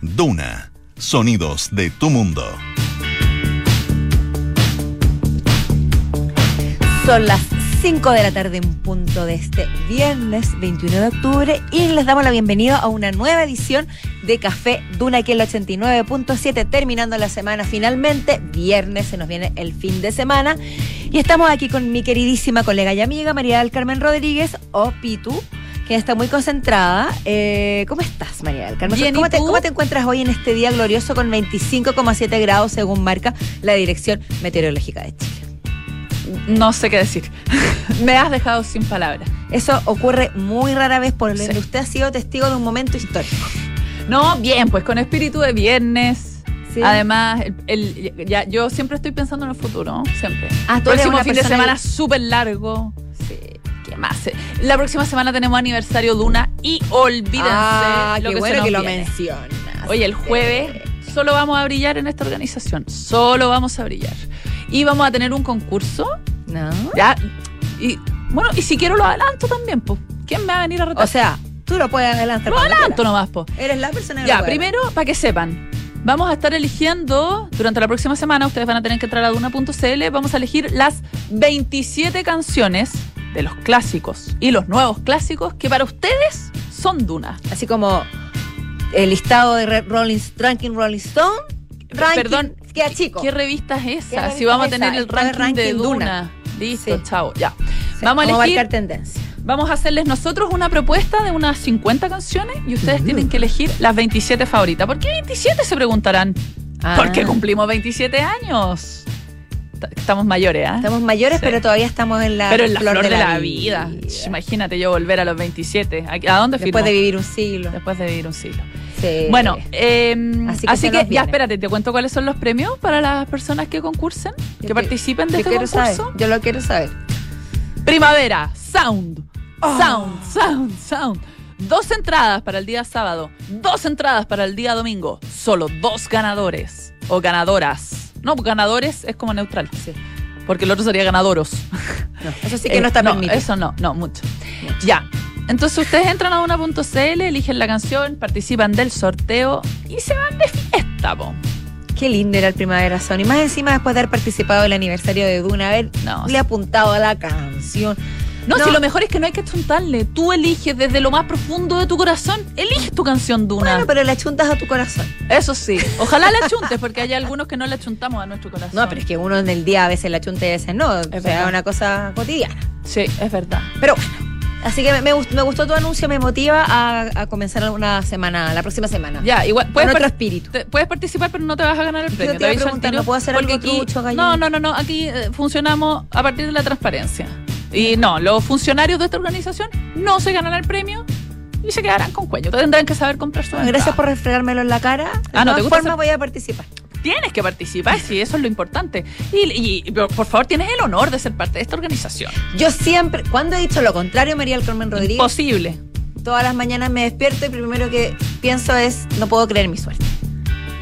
Duna. Sonidos de tu mundo. Son las 5 de la tarde en punto de este viernes 21 de octubre y les damos la bienvenida a una nueva edición de Café Duna aquí en el 89.7 terminando la semana finalmente, viernes se nos viene el fin de semana y estamos aquí con mi queridísima colega y amiga María del Carmen Rodríguez o Pitu que está muy concentrada. Eh, ¿Cómo estás, María del Carmen? Bien, ¿Cómo, ¿y te, tú? ¿Cómo te encuentras hoy en este día glorioso con 25,7 grados según marca la Dirección Meteorológica de Chile? No sé qué decir. Me has dejado sin palabras. Eso ocurre muy rara vez por lo Sí. que usted ha sido testigo de un momento histórico. No, bien, pues con espíritu de viernes. Sí. Además, el, el- ya, yo siempre estoy pensando en el futuro, ¿no? siempre. Ah, Próximo fin de semana súper largo. Sí. ¿Qué más? La próxima semana tenemos aniversario Duna y olvídense Ah, lo qué que bueno que lo viene. mencionas. Oye, el jueves solo vamos a brillar en esta organización. Solo vamos a brillar. Y vamos a tener un concurso. No. Ya. Y bueno, y si quiero lo adelanto también, pues. ¿Quién me va a venir a retar? O sea, tú lo puedes adelantar. lo adelanto quieras. nomás, pues. Eres la persona que Ya, lo primero, para que sepan, vamos a estar eligiendo durante la próxima semana, ustedes van a tener que entrar a duna.cl, vamos a elegir las 27 canciones de los clásicos y los nuevos clásicos que para ustedes son Duna. Así como el listado de Rolling, Ranking Rolling Stone. Ranking, Perdón, queda chico. ¿Qué revista es ¿Qué esa? revista Si vamos a tener el ranking, de Duna. Duna. Listo, Sí. chao, ya. Sí, vamos a elegir, tendencia. vamos a hacerles nosotros una propuesta de unas 50 canciones y ustedes Uh. tienen que elegir las 27 favoritas. ¿Por qué 27 se preguntarán? Ah. Porque cumplimos 27 años. Ta- Estamos mayores, ¿ah? Estamos mayores, Sí. pero todavía estamos en la Pero en la flor, de, la, vida. Imagínate yo volver a los 27. ¿A a dónde Después de firmo? vivir un siglo. Después de vivir un siglo. Sí. Bueno, eh, Así así que ya espérate, te cuento cuáles son los premios para las personas que concursen, Yo que participen de este concurso. saber. Yo lo quiero saber. Primavera, Sound. Oh. Sound, Sound, Sound. Dos entradas para el día sábado, dos entradas para el día domingo. Solo dos ganadores o ganadoras. No, ganadores es como neutral. Sí. Porque el otro sería ganadoros. No, eso sí que Eh, no está permitido. Eso no, no, mucho. Mucho. Ya. Entonces ustedes entran a una.cl, eligen la canción, participan del sorteo y se van de fiesta, po. Qué lindo era el Primavera Son. Y más encima después de haber participado del aniversario de Duna, haber No, le apuntado a la canción. No, No. si lo mejor es que no hay que chuntarle. Tú eliges desde lo más profundo de tu corazón, eliges tu canción Duna. Bueno, pero le achuntas a tu corazón. Eso sí. Ojalá le achuntes, porque hay algunos que no le achuntamos a nuestro corazón. No, pero es que uno en el día a veces le achunta y a veces no. o sea, verdad. es una cosa cotidiana. Sí, es verdad. Pero bueno. Así que me, me gust- me gustó tu anuncio, me motiva a, a comenzar una semana, la próxima semana. Ya, igual. Con Puedes, otro espíritu. te- puedes participar, pero no te vas a ganar el Yo premio. te a preguntar, ¿no puedo hacer algo aquí- trucho? No, no, no, no. Aquí eh, funcionamos a partir de la transparencia. Y no, los funcionarios de esta organización no se ganan el premio y se quedarán con cuello. Tendrán que saber comprar su Gracias entrada. por refregármelo en la cara. De Ah, ¿no te gusta hacer- voy a participar. Tienes que participar, sí, eso es lo importante. Y, por favor, tienes el honor de ser parte de esta organización. Yo siempre, cuando he dicho lo contrario, María del Carmen Rodríguez, Imposible. todas las mañanas me despierto y primero que pienso es, no puedo creer mi suerte.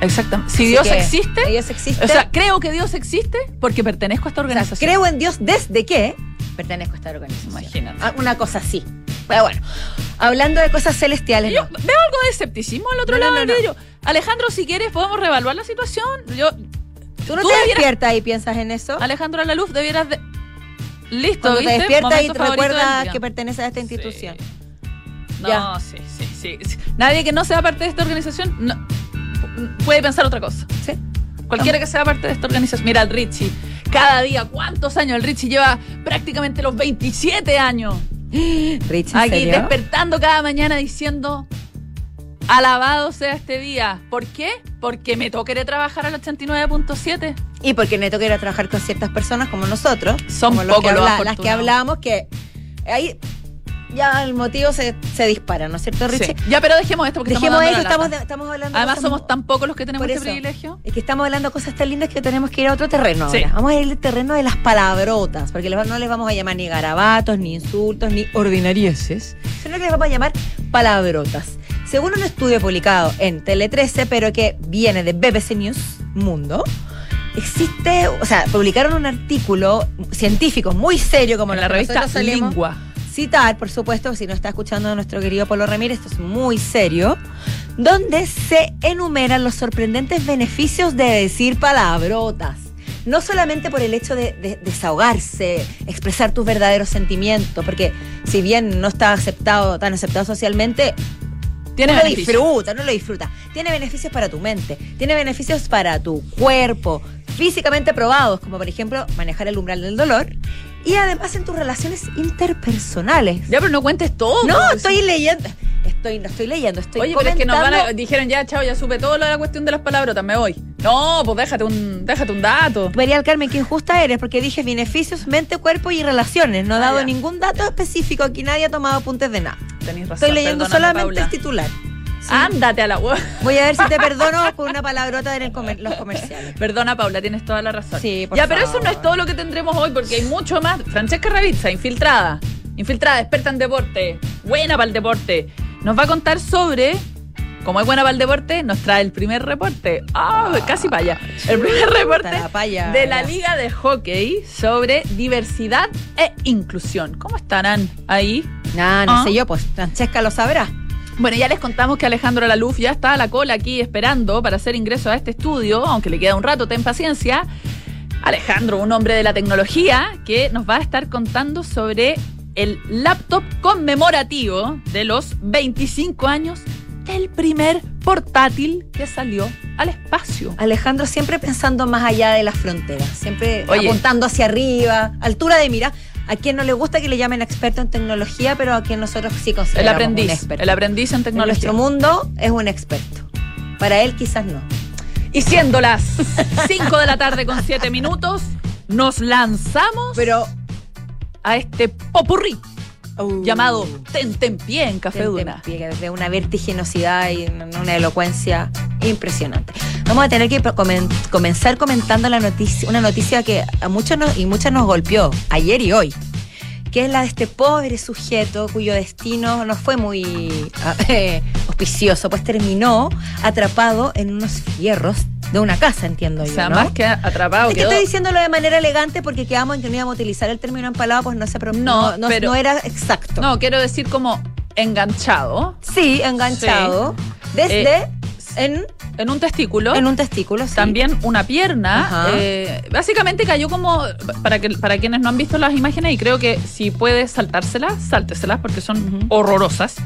Exactamente. Si Así Dios existe, Dios existe. o sea, creo que Dios existe porque pertenezco a esta O sea, organización. creo en Dios desde que pertenezco a esta organización. Imagínate. Ah, Una cosa así. Pero bueno, hablando de cosas celestiales, Yo no. veo algo de escepticismo al otro No, lado no, no. vidrio. Alejandro, si quieres, podemos reevaluar la situación. Yo, tú no tú te debieras- despiertas y piensas en eso. Alejandro Alaluz, debieras de. Listo, Cuando te despiertas y te recuerdas que perteneces a esta institución. No, Ya. sí, sí, sí, sí. Nadie que no sea parte de esta organización no- puede pensar otra cosa. ¿Sí? Cualquiera que sea parte de esta organización. Mira, Richie. Cada día, ¿cuántos años? El Richie lleva prácticamente los 27 años. Rich, ¿en Aquí serio? despertando cada mañana diciendo, alabado sea este día. ¿Por qué? Porque me tocaré trabajar al 89.7. Y porque Neto quiere trabajar con ciertas personas como nosotros. Son como que habla- las que hablamos que ahí ya el motivo se, se dispara, ¿no es cierto, Richie? Sí. Ya, pero dejemos esto porque Dejemos estamos eso, estamos, de- estamos hablando de Además, somos tan pocos los que tenemos este privilegio. Es que estamos hablando de cosas tan lindas que tenemos que ir a otro terreno Sí. ahora. Vamos a ir al terreno de las palabrotas, porque no les vamos a llamar ni garabatos, ni insultos, ni ordinarieses, sino que les vamos a llamar palabrotas. Según un estudio publicado en Tele 13, pero que viene de BBC News Mundo, existe, o sea, publicaron un artículo científico muy serio como en la revista Lingua. Citar, por supuesto, si no está escuchando a nuestro querido Polo Ramírez, esto es muy serio, donde se enumeran los sorprendentes beneficios de decir palabrotas. No solamente por el hecho de, de desahogarse, expresar tus verdaderos sentimientos, porque si bien no está aceptado, tan aceptado socialmente, Tiene no lo disfruta, no lo disfruta. Tiene beneficios para tu mente, tiene beneficios para tu cuerpo, físicamente probados, como por ejemplo manejar el umbral del dolor, y además en tus relaciones interpersonales. Ya, pero no cuentes todo. No, pues. estoy leyendo. Estoy, no estoy leyendo, estoy Oye, pero es que nos van a, comentando. dijeron ya, chao, ya supe todo lo de la cuestión de las palabrotas, me voy. No, pues déjate un, déjate un dato. María del Carmen, qué injusta eres, porque dije beneficios, mente, cuerpo y relaciones. No he Ah, dado ya. ningún dato específico, aquí nadie ha tomado apuntes de nada. Tenés razón. Estoy leyendo solamente Paula. el titular. Sí. Ándate a la web. Voy a ver si te perdono con una palabrota en comer- los comerciales. Perdona, Paula, tienes toda la razón. Sí, por ya, pero eso no es todo lo que tendremos hoy, porque hay mucho más. Francesca Ravizza, infiltrada. Infiltrada, experta en deporte. Buena para el deporte. Nos va a contar sobre. Como es buena para el deporte, nos trae el primer reporte. Ah, casi para allá. El primer reporte la paya, de la. Liga de Hockey sobre diversidad e inclusión. ¿Cómo estarán ahí? No, no Ah. sé yo, pues Francesca lo sabrá. Bueno, ya les contamos que Alejandro Laluf ya está a la cola aquí esperando para hacer ingreso a este estudio, aunque le queda un rato, ten paciencia. Alejandro, un hombre de la tecnología, que nos va a estar contando sobre el laptop conmemorativo de los 25 años del primer portátil que salió al espacio. Alejandro siempre pensando más allá de las fronteras, siempre Oye. apuntando hacia arriba, altura de mira. A quien no le gusta que le llamen experto en tecnología, pero a quien nosotros sí El consideramos un aprendiz, experto. el aprendiz en En tecnología. nuestro mundo es un experto. Para él quizás no. Y siendo las 5 de la tarde con 7 minutos, nos lanzamos Pero a este popurrí uh, llamado Tente en Pie en Café Duna. de una vertiginosidad y una elocuencia impresionante. Vamos a tener que comen- comenzar comentando la noticia, una noticia que a muchos nos- y muchas nos golpeó ayer y hoy, que es la de este pobre sujeto cuyo destino no fue muy ah, eh, auspicioso, pues terminó atrapado en unos fierros de una casa, entiendo O yo. sea, ¿no? más que atrapado Es que quedó. estoy diciéndolo de manera elegante porque quedamos en que no íbamos a utilizar el término empalado, pues no se pro- No, no, no- pero- no era exacto. No, quiero decir como enganchado Sí, enganchado. Desde Eh, en, en un testículo. en un testículo. sí. También una pierna. Eh, básicamente cayó como, para, que, para quienes no han visto las imágenes, y creo que si puede saltárselas, sálteselas porque son Ujú. horrorosas.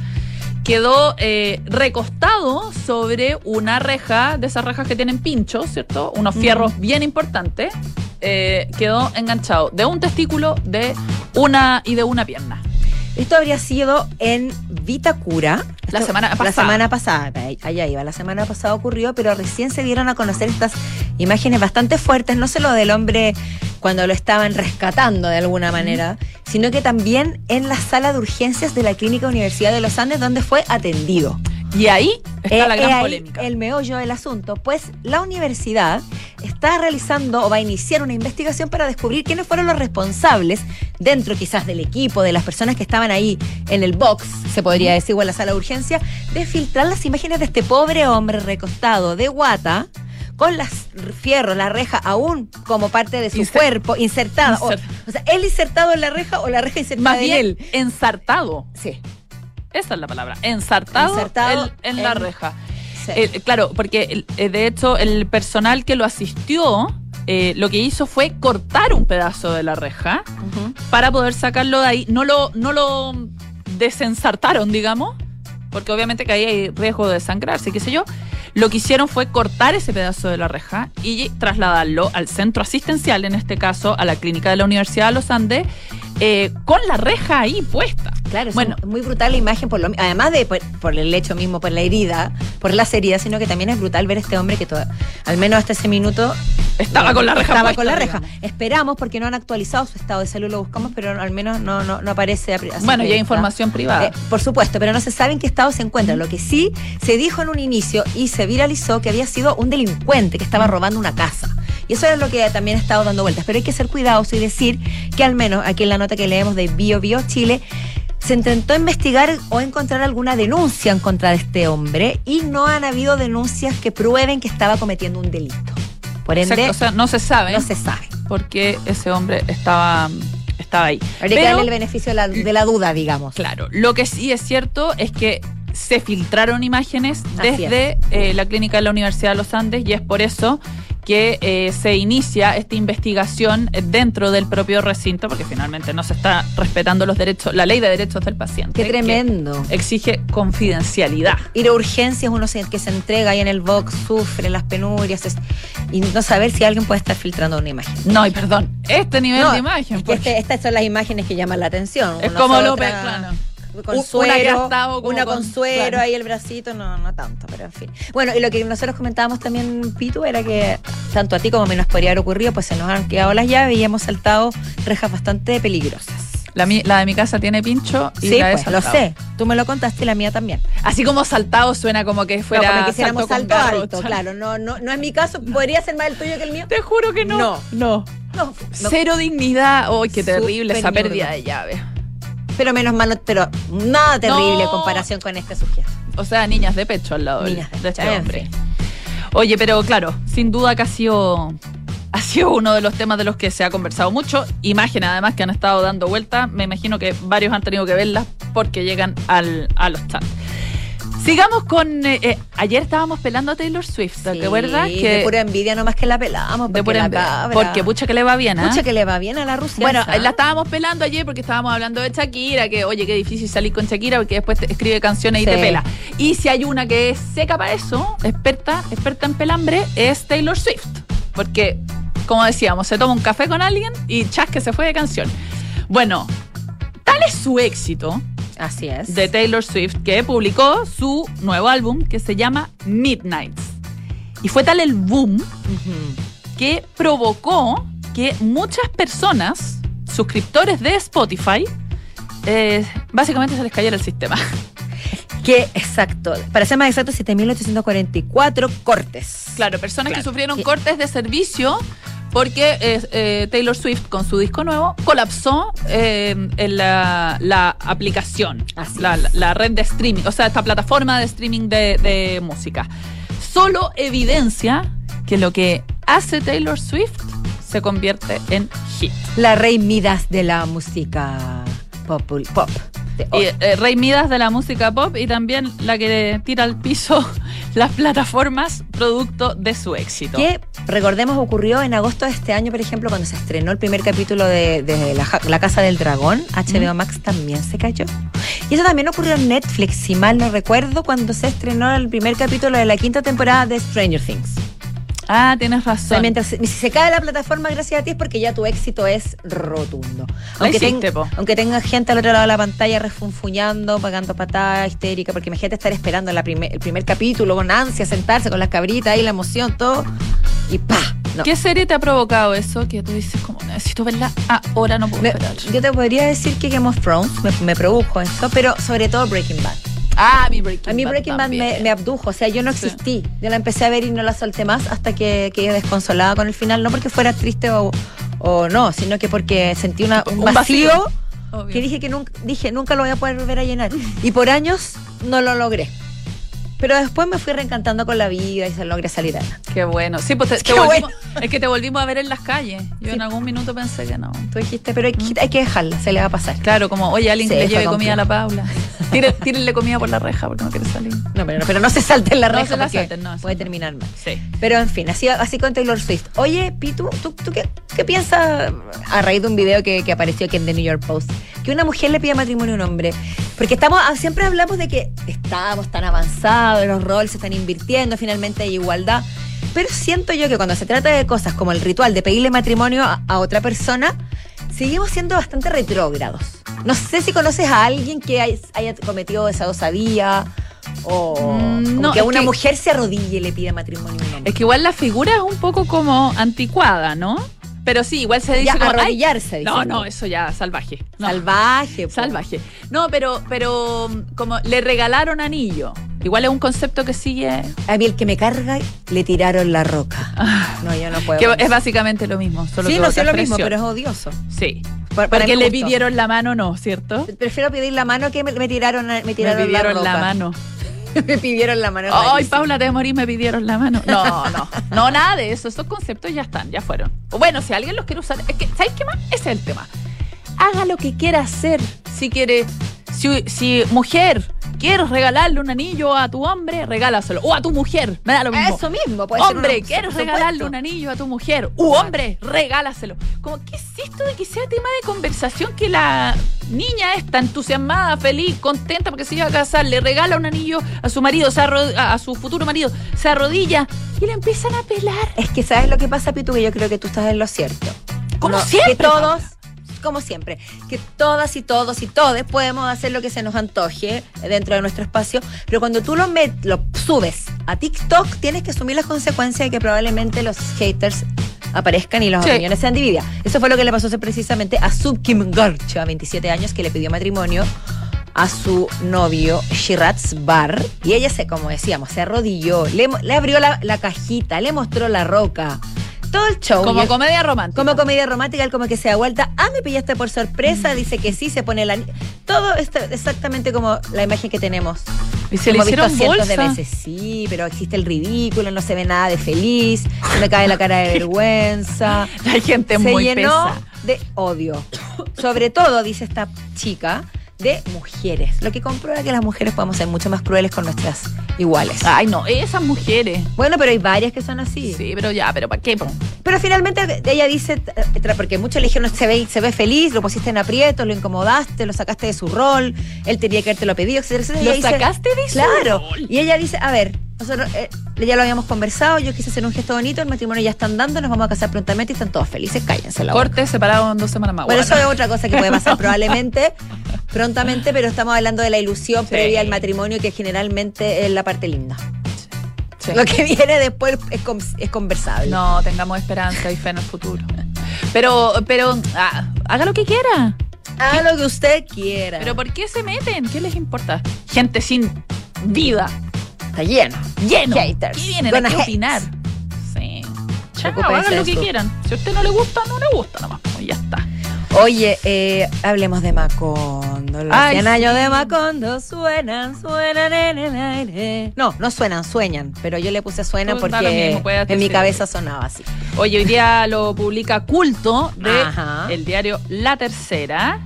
Quedó eh, recostado sobre una reja, de esas rejas que tienen pinchos, ¿cierto? Unos fierros bien importantes. Eh, quedó enganchado de un testículo de una y de una pierna. Esto habría sido en Vitacura. La Esto- semana La pasada. semana pasada. Allá iba. La semana pasada ocurrió, pero recién se dieron a conocer estas imágenes bastante fuertes. No solo del hombre cuando lo estaban rescatando de alguna manera, sino que también en la sala de urgencias de la Clínica Universidad de los Andes, donde fue atendido. Y ahí está Eh, la eh, gran ahí polémica. El meollo del asunto, pues la universidad está realizando o va a iniciar una investigación para descubrir quiénes fueron los responsables dentro quizás del equipo, de las personas que estaban ahí en el box, se podría decir, o en la sala de urgencia, de filtrar las imágenes de este pobre hombre recostado de guata con las fierros, la reja aún como parte de su Inser- cuerpo, insertada. O, sea, él insertado en la reja o la reja insertada Más en bien él. ensartado. Sí. Esa es la palabra. Ensartado, Ensartado en, en la reja. sí. Eh, claro, porque eh, de hecho el personal que lo asistió eh, lo que hizo fue cortar un pedazo de la reja para poder sacarlo de ahí. No lo, no lo desensartaron, digamos, porque obviamente que ahí hay riesgo de sangrarse, qué sé yo. Lo que hicieron fue cortar ese pedazo de la reja y trasladarlo al centro asistencial, en este caso a la clínica de la Universidad de los Andes, eh, con la reja ahí puesta. Claro, es Bueno. un- muy brutal la imagen, por lo, además de por, por el hecho mismo, por la herida, por las heridas, sino que también es brutal ver a este hombre que toda- al menos hasta ese minuto Estaba con la reja Estaba puesta, con la reja. digamos. Esperamos porque no han actualizado su estado de salud, lo buscamos, pero al menos no, no, no aparece. a Bueno, que y hay información privada. Eh, por supuesto, pero no se sabe en qué estado se encuentra. Lo que sí se dijo en un inicio y se viralizó que había sido un delincuente que estaba robando una casa. Y eso es lo que también ha estado dando vueltas. Pero hay que ser cuidadosos y decir que al menos aquí en la nota que leemos de Bio Bio Chile se intentó investigar o encontrar alguna denuncia en contra de este hombre y no han habido denuncias que prueben que estaba cometiendo un delito. Por ende, Exacto, o sea, no se sabe no se sabe. porque ese hombre estaba, estaba ahí. Habría que darle el beneficio de la, de la duda, digamos. Claro, lo que sí es cierto es que se filtraron imágenes Así desde eh, la clínica de la Universidad de los Andes y es por eso que eh, se inicia esta investigación dentro del propio recinto, porque finalmente no se está respetando los derechos, la ley de derechos del paciente. Qué que tremendo. exige confidencialidad. Ir a urgencias, uno se- que se entrega ahí en el box, sufre las penurias es- y no saber si alguien puede estar filtrando una imagen. No, y perdón, este nivel No, de imagen. porque este- estas son las imágenes que llaman la atención. es como López, claro. Con suero, una con, con- suero, claro. ahí el bracito, no, no tanto, pero en fin. Bueno, y lo que nosotros comentábamos también, Pitu, era que tanto a ti como a mí nos podría haber ocurrido, pues se nos han quedado las llaves y hemos saltado rejas bastante peligrosas. La, mi- la de mi casa tiene pincho y Sí, la pues, lo sé. Tú me lo contaste y la mía también. Así como saltado suena como que fuera no, como que hiciéramos salto salto, alto, claro. No, no, no es mi caso. ¿Podría ser más el tuyo que el mío? Te juro que no. No. No. No. no. Cero dignidad. Uy, qué terrible esa pérdida de llave. Pero menos mal, pero nada terrible en No. comparación con este sujeto. O sea, niñas de pecho al lado Niñas de este hombre. Oye, pero claro, sin duda que ha sido, ha sido uno de los temas de los que se ha conversado mucho. Imágenes además que han estado dando vuelta. Me imagino que varios han tenido que verlas porque llegan al, a los chats. Sigamos con... eh, eh, ayer estábamos pelando a Taylor Swift, ¿te Sí, acuerdas? de pura envidia nomás que la pelamos. de porque pura envidia. Porque pucha que le va bien, ¿ah? Pucha que le va bien a la Rusia. Bueno, esa. la estábamos pelando ayer porque estábamos hablando de Shakira, que oye, qué difícil salir con Shakira porque después te escribe canciones y te pela. Y si hay una que es seca para eso, experta, experta en pelambre, es Taylor Swift. Porque, como decíamos, se toma un café con alguien y chas que se fue de canción. Bueno, tal es su éxito Así es. de Taylor Swift que publicó su nuevo álbum que se llama Midnights. Y fue tal el boom que provocó que muchas personas, suscriptores de Spotify, eh, básicamente se les cayera el sistema. Que exacto. Para ser más exacto, 7.844 cortes. Claro, personas que sufrieron cortes de servicio porque eh, eh, Taylor Swift con su disco nuevo colapsó eh, en la, la aplicación, la, es. la- la red de streaming, o sea, esta plataforma de streaming de, de música. Solo evidencia que lo que hace Taylor Swift se convierte en hit. La rey Midas de la música pop. pop. Y, eh, Rey Midas de la música pop y también la que tira al piso las plataformas producto de su éxito. que recordemos ocurrió en agosto de este año, por ejemplo, cuando se estrenó el primer capítulo de, de la, Ja- La Casa del Dragón, HBO Max también se cayó. Y eso también ocurrió en Netflix, si mal no recuerdo, cuando se estrenó el primer capítulo de la quinta temporada de Stranger Things. Ah, tienes O sea, razón. mientras si se cae la plataforma gracias a ti es porque ya tu éxito es rotundo. Aunque, hiciste, ten- po. aunque tenga gente al otro lado de la pantalla refunfuñando, pagando patada histérica, porque imagínate estar esperando la primer- el primer capítulo con ansia, sentarse con las cabritas ahí, la emoción, todo, y pa. No. ¿Qué serie te ha provocado eso? Que tú dices, como necesito verla ahora, no puedo Me- esperar. yo te podría decir que Game of Thrones me, me produjo eso, pero sobre todo Breaking Bad. Ah, mi Breaking A mí Breaking Bad me, abdujo, o sea, yo no Sí. existí. Yo la empecé a ver y no la solté más hasta que quedé desconsolada con el final, no porque fuera triste o, o no, sino que porque sentí una, un, Un vacío, vacío. Que dije que nunca, dije nunca lo voy a poder volver a llenar. Y por años no lo logré. Pero después me fui reencantando con la vida y se logré salir adelante. Qué bueno. Sí, pues te, volvimos- es que te volvimos a ver en las calles. Yo Sí. en algún minuto pensé que no. Tú dijiste, pero hay que, hay que dejarla, se le va a pasar. Claro, como, oye, alguien que le lleve comida a la. Paula. Tíre- Tírenle comida por la reja porque no quiere salir. No, pero, pero no se salten la No reja se la salten, no, puede no. terminar mal. Sí. Pero en fin, así, así con Taylor Swift. Oye, Pitu, ¿tú, tú qué, qué piensas a raíz de un video que, que apareció aquí en The New York Post? Que una mujer le pide matrimonio a un hombre. Porque estamos, ah, siempre hablamos de que estamos tan avanzados, los roles se están invirtiendo, finalmente hay igualdad. Pero siento yo que cuando se trata de cosas como el ritual de pedirle matrimonio a, a otra persona, seguimos siendo bastante retrógrados. No sé si conoces a alguien que hay- haya cometido esa osadía o Mm, no, que una que- mujer se arrodille y le pida matrimonio a un hombre. Es que igual la figura es un poco como anticuada, ¿no? Pero sí, igual se dice Ya, como, "Ay, arrodillarse. No, dicen. no, eso ya, salvaje. No, Salvaje. po. salvaje. No, pero, pero como le regalaron anillo. Igual es un concepto que sigue. A mí el que me carga, le tiraron la roca. No, yo no puedo. Que es básicamente lo mismo. Solo sí, que no sé lo mismo, pero es odioso. Sí. Porque le pidieron la mano, no, ¿cierto? Prefiero pedir la mano que me, me tiraron, me Me tiraron pidieron la, la, roca. mano. me pidieron la mano. Ay. Paula, te morir, me pidieron la mano. No, no, no, nada de eso. Esos conceptos ya están, ya fueron. Bueno, si alguien los quiere usar, es que, ¿sabes qué más? Ese es el tema. Haga lo que quiera hacer. Si quiere, si, si mujer ¿Quieres regalarle un anillo a tu hombre? Regálaselo. O a tu mujer. Me da lo mismo. Eso mismo, puede ser Hombre, una- ¿quieres supuesto. regalarle un anillo a tu mujer? U hombre, regálaselo. Como, ¿qué es esto de que sea tema de conversación que la niña está entusiasmada, feliz, contenta porque se iba a casar, le regala un anillo a su marido, se a su futuro marido, se arrodilla y le empiezan a pelar? Es que sabes lo que pasa, Pitu, que yo creo que tú estás en lo cierto. Como No, siempre, Que todos, como siempre, que todas y todos y todes podemos hacer lo que se nos antoje dentro de nuestro espacio, pero cuando tú lo, met- lo subes a TikTok, tienes que asumir las consecuencias de que probablemente los haters aparezcan y las Sí. opiniones sean divididas. Eso fue lo que le pasó precisamente a Sub Kim Garcha, 27 años, que le pidió matrimonio a su novio Shiraz Bar y ella se, como decíamos, se arrodilló, le, abrió la, la cajita, le mostró la roca, todo el show. Como comedia romántica. como comedia romántica, él como que se da vuelta, ah, me pillaste por sorpresa, dice que sí, se pone la... Todo esto exactamente como la imagen que tenemos. y se le Hemos visto hicieron cientos de bolsa. veces, sí, pero existe el ridículo, no se ve nada de feliz, se me cae la cara de vergüenza. Hay gente se muy llenó pesa. de odio. Sobre todo, dice esta chica, de mujeres. Lo que comprueba que las mujeres podemos ser mucho más crueles con nuestras iguales. Ay, no, esas mujeres. Bueno, pero hay varias que son así. Sí, pero ya, pero ¿para qué? po? Pero finalmente ella dice, porque muchos le dijeron, se ve, se ve feliz, lo pusiste en aprietos, lo incomodaste, lo sacaste de su rol, él tenía que haberte lo pedido, etcétera, etcétera. Y ¿Lo ella dice, sacaste de su Claro. rol? Y ella dice, a ver, nosotros eh, ya lo habíamos conversado, yo quise hacer un gesto bonito, el matrimonio ya están dando, nos vamos a casar prontamente y están todos felices, cállense la. Corte separado en dos semanas más. Bueno, eso es otra cosa que puede pasar probablemente prontamente, pero estamos hablando de la ilusión Sí. previa al matrimonio, que generalmente es la parte linda. Sí. Lo que viene después es conversable. No, tengamos esperanza y fe en el futuro. Pero, pero, ah, haga lo que quiera. Haga lo que usted quiera. Pero ¿por qué se meten? ¿Qué les importa? Gente sin vida, está lleno. lleno. Haters. ¿Qué vienen Gonna a opinar? Sí. Chao, hagan lo que quieran. Si a usted no le gusta, no le gusta nomás. Pues ya está. Oye, eh, hablemos de Macondo. Los Ay, 100 años sí. de Macondo suenan, suenan en el aire. No, no suenan, sueñan. Pero yo le puse suenan Pues porque mismo, en mi cabeza sonaba así. Oye, hoy día lo publica Culto de Ajá. el diario La Tercera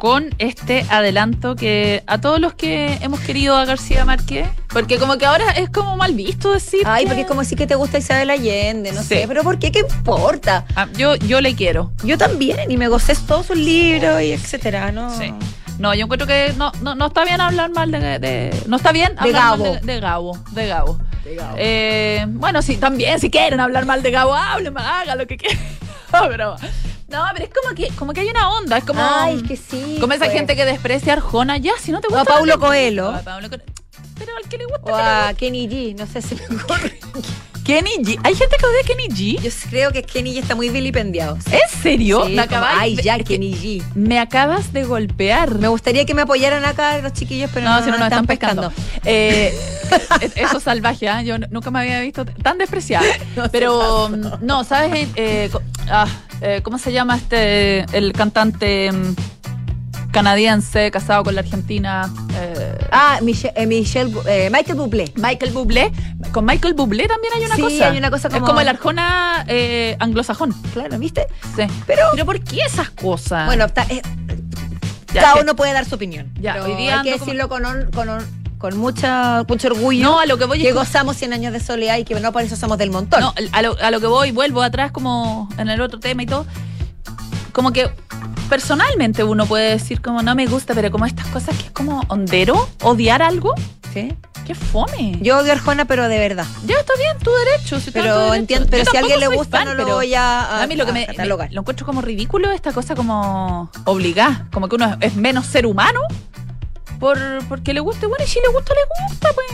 con este adelanto que a todos los que hemos querido a García Márquez, porque como que ahora es como mal visto decir Ay, que- porque es como si que te gusta Isabel Allende, no Sí. sé. Pero ¿por qué? ¿Qué importa? Ah, yo, yo le quiero. Yo también, y me gocé todos sus libros y etcétera, ¿no? Sí. No, yo encuentro que no, no, no está bien hablar mal de, de- no está bien hablar Gabo. mal de, de Gabo, de Gabo. Eh, bueno, sí, también, si quieren hablar mal de Gabo, hablen, hagan lo que quieran. No, pero, no, pero es como que, como que hay una onda, es como, Ay, es que sí. como esa pues. gente que desprecia a Arjona, ya, si no te O gusta. a Paulo dale. Coelho. O a Paulo Coelho. Pero al que le gusta, O a Kenny G, no sé si me ocurre. Kenny G. Hay gente que odia a Kenny G. Yo creo que Kenny G está muy vilipendiado. ¿En serio? Sí, Me acabas- Ay, ya, Kenny G. Me acabas de golpear. Me gustaría que me apoyaran acá los chiquillos, pero no, no, si no nos están están pescando. Eh, es- eso es salvaje, ¿ah? Yo nunca me había visto tan despreciada. Pero, mm, no, ¿sabes? Eh, co- ah, eh, ¿Cómo se llama este, el cantante mm, canadiense casado con la argentina? Eh, Ah, Michelle, eh, Michelle eh, Michael Bublé. Michael Bublé. Con Michael Bublé también hay una Sí, cosa. hay una cosa Es como- como el arjona eh, anglosajón. Claro, ¿viste? Sí. Pero- Pero ¿por qué esas cosas? Bueno, cada uno puede dar su opinión. Ya, pero hoy día hay que como- decirlo con, hon- con, con mucha, mucho orgullo. No, a lo que voy que gozamos 100 años de soledad y que no por eso somos del montón. No, a lo, a lo que voy, vuelvo atrás como en el otro tema y todo. Como que personalmente uno puede decir como no me gusta, pero como estas cosas que es como hondero, odiar algo, ¿Sí? qué fome. Yo odio a Arjona, pero de verdad. ya está bien, tu derecho. si Pero entiendo, pero si a alguien le gusta, fan, no lo voy a, a- a mí lo que me, me- lo encuentro como ridículo esta cosa como obligada, como que uno es, es menos ser humano por porque le guste, bueno, y si le gusta, le gusta, pues.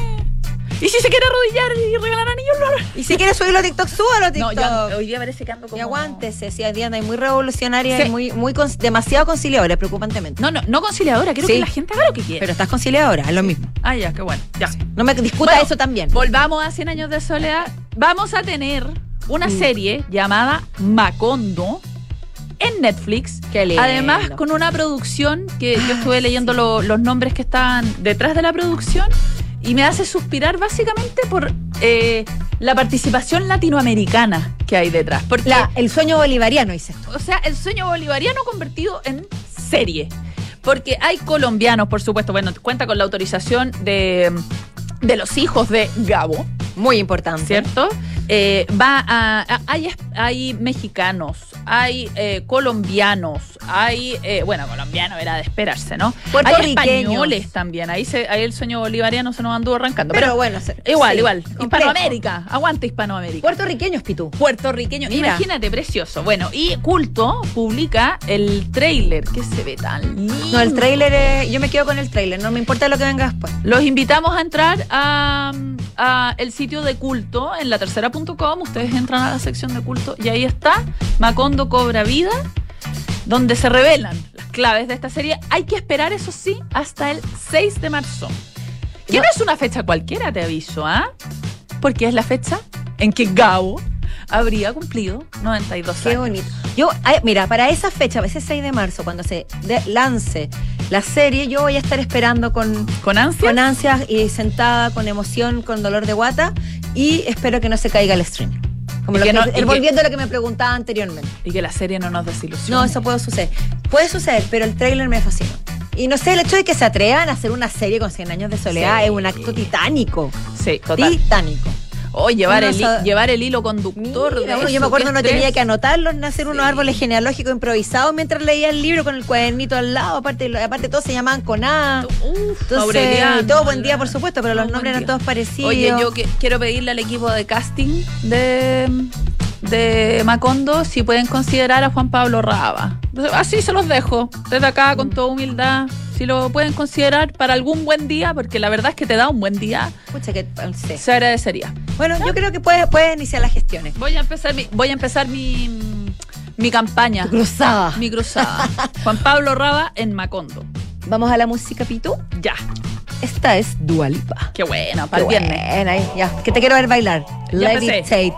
Y si se quiere arrodillar y regalar anillos, lo hará. Y si quieres subirlo a TikTok, súbalo a No, TikTok. yo hoy día parece que ando como Y aguántese, si día anda muy revolucionaria Sí. y muy, muy con- demasiado conciliadora, preocupantemente. No, no, no conciliadora, quiero Sí. que la gente haga lo que quiera. Pero estás conciliadora, es lo mismo. ah, ya, qué bueno. Ya. No me discuta Bueno, eso también. Volvamos a 100 años de soledad. Vamos a tener una Mm. serie llamada Macondo en Netflix. Qué lindo. Además, con una producción que yo estuve leyendo lo- los nombres que están detrás de la producción y me hace suspirar básicamente por eh, la participación latinoamericana que hay detrás. Porque, La- el sueño bolivariano, dices tú. o sea, el sueño bolivariano convertido en serie. porque hay colombianos, por supuesto, bueno, cuenta con la autorización de, de los hijos de Gabo, Muy importante. ¿cierto? Eh, va a, a- hay, hay mexicanos, hay eh, colombianos, hay, eh, bueno, colombiano era de esperarse, ¿no? Hay Puertorriqueños. españoles también, ahí, se, ahí el sueño bolivariano se nos anduvo arrancando. Pero, Pero, bueno, se- igual, sí, igual, complejo. Hispanoamérica, aguante Hispanoamérica. Puertorriqueños, Pitu. Puertorriqueño, Mira. imagínate, precioso. Bueno, y Culto publica el trailer que se ve tan lindo. No, el tráiler es- Yo me quedo con el tráiler, no me importa lo que venga después. Los invitamos a entrar a, a el sitio de culto en la tercera.com. Ustedes entran a la sección de culto y ahí está Macondo Cobra Vida, donde se revelan las claves de esta serie. Hay que esperar, eso sí, hasta el 6 de marzo. Que no, No. es una fecha cualquiera, te aviso, ¿ah? Porque es la fecha en que Gabo habría cumplido 92 Qué años. bonito. Yo, mira, para esa fecha, ese 6 de marzo, cuando se lance la serie, yo voy a estar esperando con, ¿Con ansia? con ansias y sentada, con emoción, con dolor de guata, y espero que no se caiga el streaming. Como lo que que- no- y que- volviendo a lo que me preguntaba anteriormente. Y que la serie no nos desilusione. No, eso puede suceder. Puede suceder, pero el tráiler me fascinó. Y no sé, el hecho de que se atrevan a hacer una serie con 100 años de soledad Sí. es un acto titánico. Sí, total. Titánico. O llevar, el, llevar el hilo conductor. Mira, de uno, yo me acuerdo uno estrés. tenía que anotarlos, hacer unos árboles genealógicos improvisados mientras leía el libro con el cuadernito al lado. Aparte, aparte todos se llamaban con A. Uf, Entonces, Aureliano, todo buen día, por supuesto, pero los nombres eran todos parecidos. Oye, yo que- quiero pedirle al equipo de casting de, de Macondo si pueden considerar a Juan Pablo Raba. Así se los dejo, desde acá con toda humildad. Si lo pueden considerar para algún buen día, porque la verdad es que te da un buen día, Pucha, que no sé. se agradecería. Bueno, yo creo que puede, puede iniciar las gestiones. Voy a empezar mi, voy a empezar mi, mi campaña, Cruzada. mi cruzada. Juan Pablo Raba en Macondo. Vamos a la música, Pitu. Ya, Esta es Dualipa. qué bueno, para el viernes. ya. Que te quiero ver bailar. Levitating.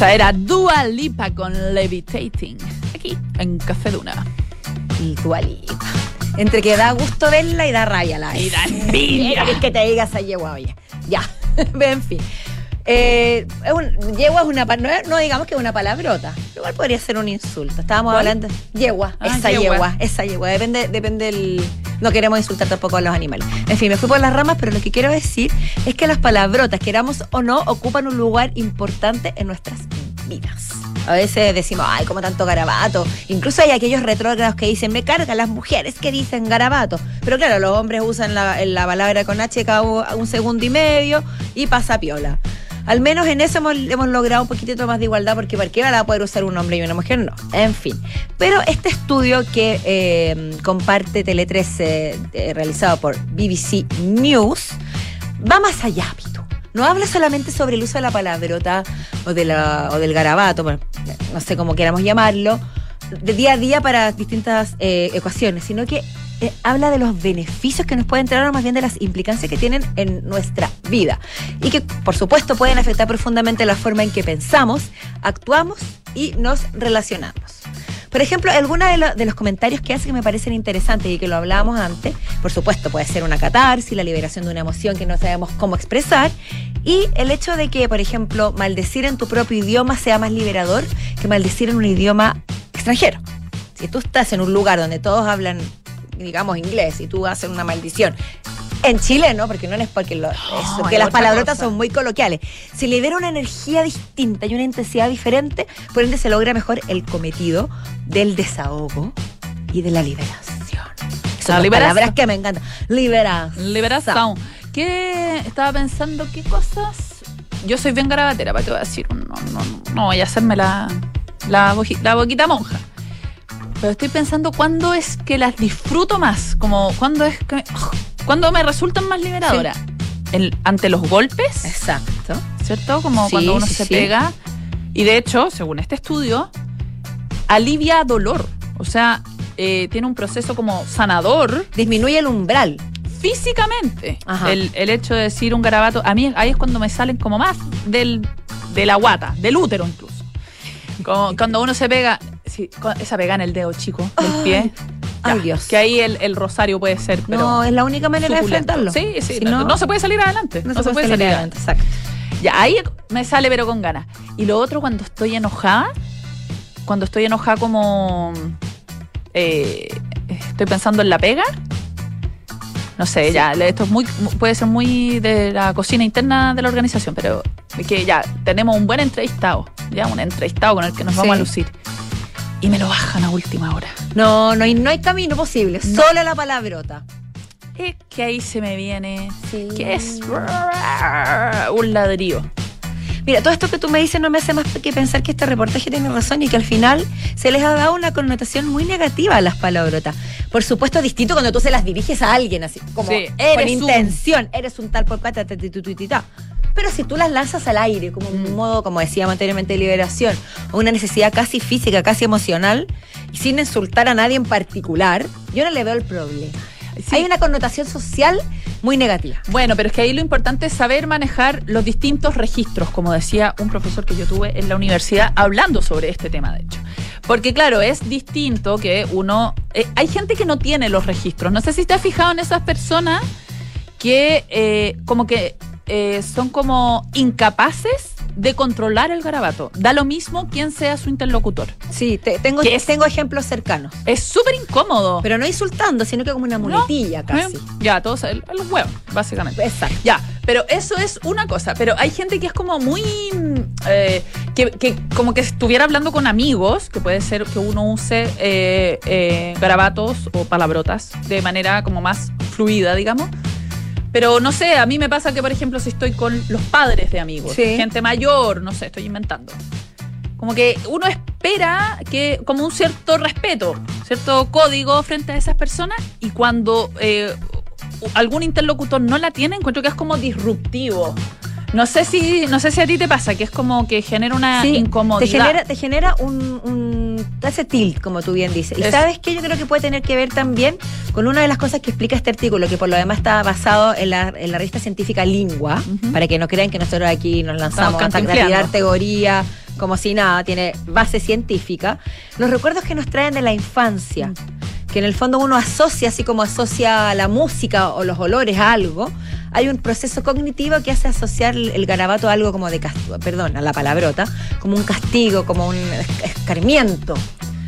Esa era Dua Lipa con Levitating. Aquí, en Café Duna. Y Dua Lipa. Entre que da gusto verla y da rabia la vez. Y da envidia. Es que te digas yegua, oye. Ya. en fin. Eh, es un- yegua es una no, no digamos que es una palabrota. Igual podría ser un insulto. Estábamos ¿Cuál? hablando. Yegua, Ah, esa yegua. yegua. esa yegua. Depende, depende el. No queremos insultar tampoco a los animales. En fin, me fui por las ramas, pero lo que quiero decir es que las palabrotas, queramos o no, ocupan un lugar importante en nuestras vidas. A veces decimos, ay, como tanto garabato. Incluso hay aquellos retrógrados que dicen, me cargan las mujeres que dicen garabato. Pero claro, los hombres usan la, la palabra con H cada un segundo y medio y pasa piola. Al menos en eso hemos, hemos logrado un poquitito más de igualdad porque ¿por qué van a poder usar un hombre y una mujer? No, en fin. Pero este estudio que eh, comparte Tele 13, eh, realizado por BBC News, va más allá. No habla solamente sobre el uso de la palabrota o, de la, o del garabato, no sé cómo queramos llamarlo, de día a día para distintas eh, ecuaciones, sino que eh, habla de los beneficios que nos pueden traer o más bien de las implicancias que tienen en nuestra vida y que por supuesto pueden afectar profundamente la forma en que pensamos, actuamos y nos relacionamos. Por ejemplo, algunos de, de los comentarios que hace que me parecen interesantes y que lo hablábamos antes, por supuesto puede ser una catarsis, la liberación de una emoción que no sabemos cómo expresar, y el hecho de que, por ejemplo, maldecir en tu propio idioma sea más liberador que maldecir en un idioma extranjero. Si tú estás en un lugar donde todos hablan, digamos, inglés y tú haces una maldición en Chile, ¿no? Porque no es porque, lo- porque las palabrotas cosa. son muy coloquiales. Se libera una energía distinta y una intensidad diferente, por ende se logra mejor el cometido del desahogo y de la liberación. Son La liberación. palabras que me encantan. Liberación. Liberación. ¿Qué estaba pensando? ¿Qué cosas? Yo soy bien garabatera, para te voy a decir. No, no, no, no voy a hacerme la, la boquita monja. Pero estoy pensando cuándo es que las disfruto más. Como cuándo es que. ¿Cuándo me resultan más liberadoras? El- ante los golpes, Exacto. ¿cierto? Como Sí, cuando uno sí, se pega. Y de hecho, según este estudio, alivia dolor. O sea, eh, tiene un proceso como sanador Disminuye el umbral. físicamente. El, el hecho de decir un garabato, a mí ahí es cuando me salen como más del, de la guata, del útero incluso. Como cuando uno se pega, sí, con esa pega en el dedo chico del Ay, pie. ay, ya, Dios. Que ahí el, el rosario puede ser, pero no, es la única manera de enfrentarlo. Sí, sí, Si no, no se puede salir adelante. no se puede salir adelante. Exacto. Ya, ahí me sale pero con ganas. Y lo otro cuando estoy enojada, cuando estoy enojada como eh, estoy pensando en la pega. No sé, ya, esto es muy, puede ser muy de la cocina interna de la organización, pero que ya tenemos un buen entrevistado, ya un entrevistado con el que nos vamos a lucir. Y me lo bajan a última hora. No, no hay, no hay camino posible. No. Solo la palabrota. Es que ahí se me viene, Sí. que es un ladrillo. Mira, todo esto que tú me dices no me hace más que pensar que este reportaje tiene razón y que al final se les ha dado una connotación muy negativa a las palabrotas. Por supuesto, distinto cuando tú se las diriges a alguien así, como Sí, con eres un- intención, eres un tal por ta, ta, ta. Pero si tú las lanzas al aire, como Mm. un modo, como decíamos anteriormente, de liberación, o una necesidad casi física, casi emocional, y sin insultar a nadie en particular, yo no le veo el problema. Sí. Hay una connotación social muy negativa. Bueno, pero es que ahí lo importante es saber manejar los distintos registros, como decía un profesor que yo tuve en la universidad hablando sobre este tema, de hecho. Porque claro, es distinto que uno... eh, hay gente que no tiene los registros. No sé si te has fijado en esas personas que eh, como que eh, son como incapaces de controlar el garabato. Da lo mismo quién sea su interlocutor. Sí, te- tengo, ¿Qué es? tengo ejemplos cercanos. Es súper incómodo. Pero no insultando, sino que como una ¿No? muletilla casi. Eh, Ya, todos el, el huevo, básicamente. Exacto. Ya, pero eso es una cosa. Pero hay gente que es como muy. eh, que, que como que estuviera hablando con amigos, que puede ser que uno use eh, eh, garabatos o palabrotas de manera como más fluida, digamos. Pero no sé, a mí me pasa que, por ejemplo, si estoy con los padres de amigos, Sí. gente mayor, no sé, estoy inventando. Como que uno espera que, como un cierto respeto, cierto código frente a esas personas, y cuando eh, algún interlocutor no la tiene, encuentro que es como disruptivo. No sé si, no sé si a ti te pasa, que es como que genera una Sí, incomodidad. te genera, te genera un, un te hace tilt, como tú bien dices. Y Es- sabes que yo creo que puede tener que ver también con una de las cosas que explica este artículo, que por lo demás está basado en la, en la revista científica Lingua, para que no crean que nosotros aquí nos lanzamos a, tirar teoría como si nada, tiene base científica, los recuerdos que nos traen de la infancia, que en el fondo uno asocia, así como asocia la música o los olores a algo, hay un proceso cognitivo que hace asociar el garabato a algo como de castigo, perdón, a la palabrota, como un castigo, como un esc- escarmiento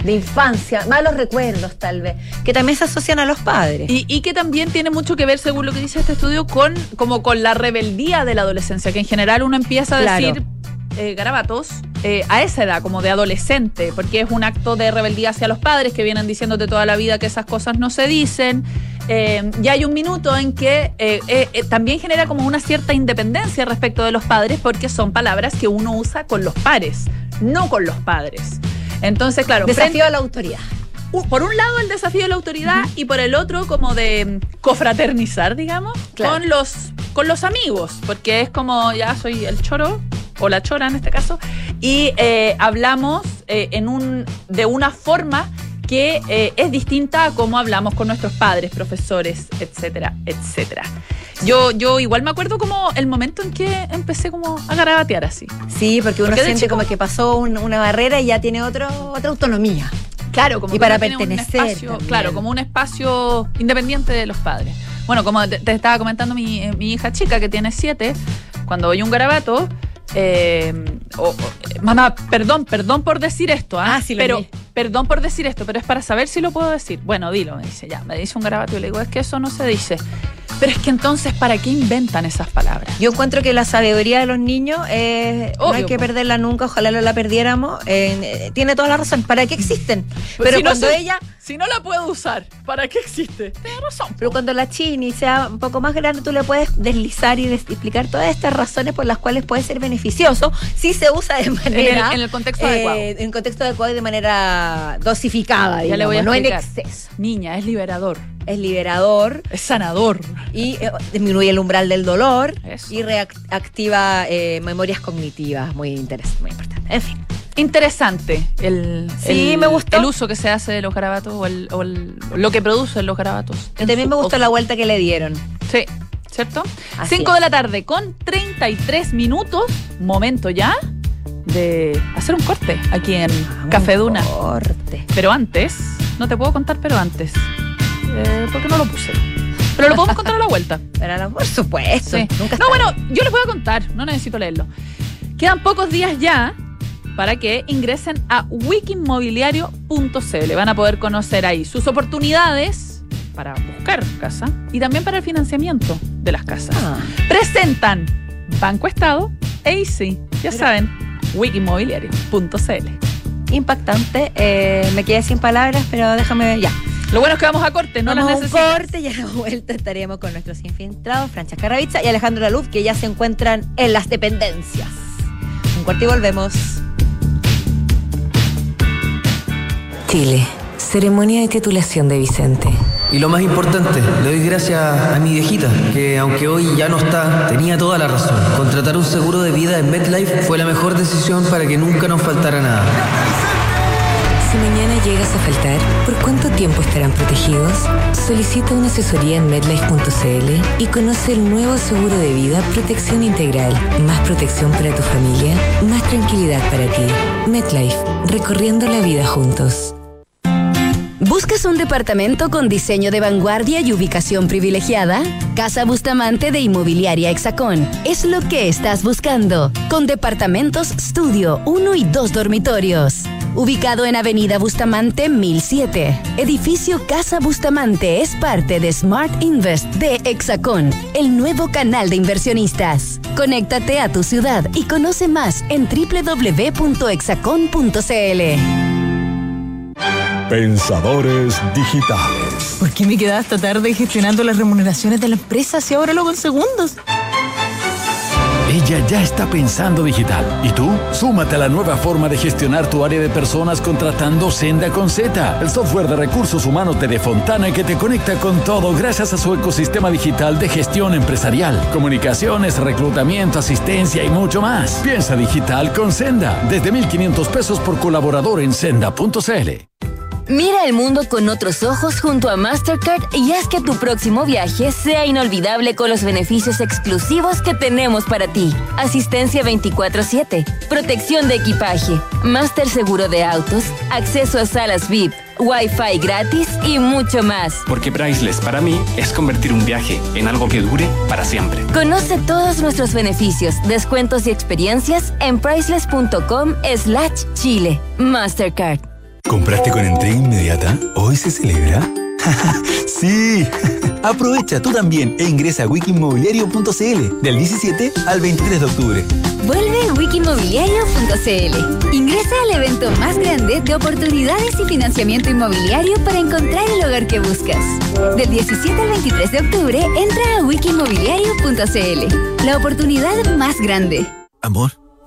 de infancia, malos recuerdos tal vez, que también se asocian a los padres. Y, y que también tiene mucho que ver, según lo que dice este estudio, con como con la rebeldía de la adolescencia, que en general uno empieza a Claro. decir eh, garabatos eh, a esa edad, como de adolescente, porque es un acto de rebeldía hacia los padres que vienen diciéndote toda la vida que esas cosas no se dicen. Eh, y hay un minuto en que eh, eh, también genera como una cierta independencia respecto de los padres, porque son palabras que uno usa con los pares, no con los padres. Entonces, claro, Desafío a la autoridad. por un lado el desafío de la autoridad y por el otro como de mm, cofraternizar, digamos, Claro. con los con los amigos, porque es como ya soy el choro o la chora en este caso y eh, hablamos eh, en un de una forma que eh, es distinta a cómo hablamos con nuestros padres, profesores, etcétera, etcétera. Yo, yo igual me acuerdo como el momento en que empecé como a garabatear así. Sí, porque uno Porque siente chico- como que pasó un- una barrera y ya tiene otro, otra autonomía. Claro, como Y que para tiene un pertenecer espacio- claro, como un espacio independiente de los padres. Bueno, como te, te estaba comentando mi, mi hija chica que tiene siete, cuando oye un garabato, eh, mamá, perdón, perdón por decir esto, ¿ah? Ah, sí lo pero vi. perdón por decir esto, pero es para saber si lo puedo decir. Bueno, dilo, me dice, ya, me dice un garabato y le digo, es que eso no se dice. Pero es que entonces, ¿para qué inventan esas palabras? Yo encuentro que la sabiduría de los niños eh, no hay que perderla nunca, ojalá no la perdiéramos. eh, eh, tiene toda la razón. ¿Para qué existen? Pero si no cuando se- ella, Si no la puedo usar, ¿para qué existe? Tienes razón. pero cuando la chini sea un poco más grande, tú le puedes deslizar y des- explicar todas estas razones por las cuales puede ser beneficioso si se usa de manera en el contexto eh, adecuado. En contexto adecuado y de manera dosificada, Ya le voy a digamos, no en exceso. Niña, es liberador, Es liberador, es sanador. y eh, disminuye el umbral del dolor Eso. y reactiva eh, memorias cognitivas muy interesantes, muy importantes. En fin. Interesante el, Sí, el- me gustó. el uso que se hace de los garabatos o, el- o el- lo que producen los garabatos. Y también me gustó la vuelta que le dieron. Sí, ¿cierto? Así 5 es. de la tarde con 33 minutos. Momento ya de hacer un corte aquí en Café Un Duna. Corte. Pero antes, no te puedo contar, pero antes. Eh, porque no lo puse. Pero lo podemos contar a la vuelta. Pero no, por supuesto. Sí. Nunca No, bueno, yo les voy a contar, no necesito leerlo. Quedan pocos días ya para que ingresen a wikimobiliario.cl. Van a poder conocer ahí sus oportunidades para buscar casa y también para el financiamiento de las casas. Ah, Presentan Banco Estado e Easy. Ya saben, wikimobiliario.cl. impactante. Eh, me quedé sin palabras, pero déjame ver ya. Lo bueno es que vamos a corte, no Vamos las a un necesitas. corte y a la vuelta estaremos con nuestros infiltrados, Francesca Ravizza y Alejandro Laluz, que ya se encuentran en las dependencias. Un corte y volvemos. Chile. Ceremonia de titulación de Vicente. Y lo más importante, le doy gracias a mi viejita, que aunque hoy ya no está, tenía toda la razón. Contratar un seguro de vida en MetLife fue la mejor decisión para que nunca nos faltara nada. Si mañana llegas a faltar, ¿por cuánto tiempo estarán protegidos? Solicita una asesoría en medlife.cl y conoce el nuevo seguro de vida Protección Integral. Más protección para tu familia, más tranquilidad para ti. MedLife, recorriendo la vida juntos. ¿Buscas un departamento con diseño de vanguardia y ubicación privilegiada? Casa Bustamante de Inmobiliaria Hexacón es lo que estás buscando, con departamentos estudio, uno y dos dormitorios. Ubicado en Avenida Bustamante 1007, edificio Casa Bustamante es parte de Smart Invest de Hexacón, el nuevo canal de inversionistas. Conéctate a tu ciudad y conoce más en www.hexacon.cl. Pensadores digitales. ¿Por qué me quedaba hasta tarde gestionando las remuneraciones de la empresa si ahora lo hago en segundos? Ella ya está pensando digital. ¿Y tú? Súmate a la nueva forma de gestionar tu área de personas contratando Senda con Z, el software de recursos humanos de Defontana que te conecta con todo gracias a su ecosistema digital de gestión empresarial, comunicaciones, reclutamiento, asistencia y mucho más. Piensa digital con Senda, desde 1.500 pesos por colaborador en senda.cl. Mira el mundo con otros ojos junto a Mastercard y haz que tu próximo viaje sea inolvidable con los beneficios exclusivos que tenemos para ti. Asistencia 24/7, protección de equipaje, Master Seguro de Autos, acceso a salas VIP, Wi-Fi gratis y mucho más. Porque Priceless para mí es convertir un viaje en algo que dure para siempre. Conoce todos nuestros beneficios, descuentos y experiencias en priceless.com slash Chile. Mastercard. ¿Compraste con entrega inmediata? ¿Hoy se celebra? ¡Sí! Aprovecha tú también e ingresa a wikimobiliario.cl del 17 al 23 de octubre. Vuelve a wikimobiliario.cl. Ingresa al evento más grande de oportunidades y financiamiento inmobiliario para encontrar el hogar que buscas. Del 17 al 23 de octubre, entra a wikimobiliario.cl. La oportunidad más grande. Amor.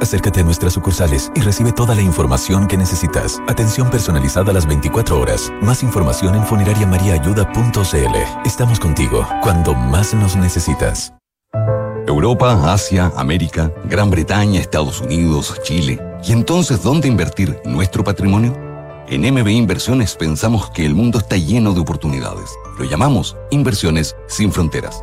Acércate a nuestras sucursales y recibe toda la información que necesitas. Atención personalizada a las 24 horas. Más información en funerariamariaayuda.cl. Estamos contigo cuando más nos necesitas. Europa, Asia, América, Gran Bretaña, Estados Unidos, Chile. ¿Y entonces dónde invertir nuestro patrimonio? En MB Inversiones pensamos que el mundo está lleno de oportunidades. Lo llamamos Inversiones sin Fronteras.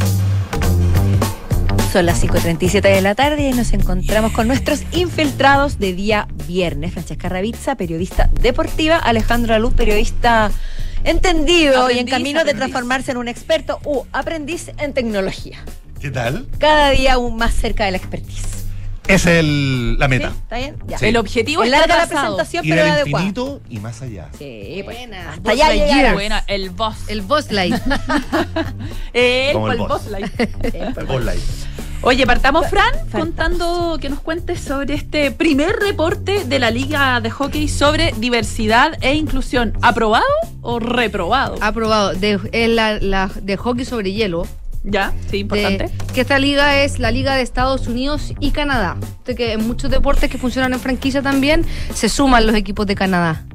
Son las 5.37 de la tarde y nos encontramos con nuestros infiltrados de día viernes. Francesca Ravizza, periodista deportiva, Alejandro Alú, periodista entendido y en Aprendiz, camino de transformarse en un experto u aprendiz en tecnología. ¿Qué tal? Cada día aún más cerca de la expertise. Es el, la meta. ¿Está bien? Ya. Sí. El objetivo Es larga la presentación, Ir pero al adecuada. infinito y más allá. Sí, pues. Buena. Hasta allá llegar. Buena, el boss. El Boss Light. El, el el boss. boss light. El Ball Light. Oye, partamos, Fran, contando que nos cuentes sobre este primer reporte de la Liga de Hockey sobre diversidad e inclusión. ¿Aprobado o reprobado? Aprobado. De, es la, la- de hockey sobre hielo. ya, sí, importante. de- que esta liga es la liga de Estados Unidos y Canadá. Usted que en muchos deportes que funcionan en franquicia también se suman los equipos de Canadá.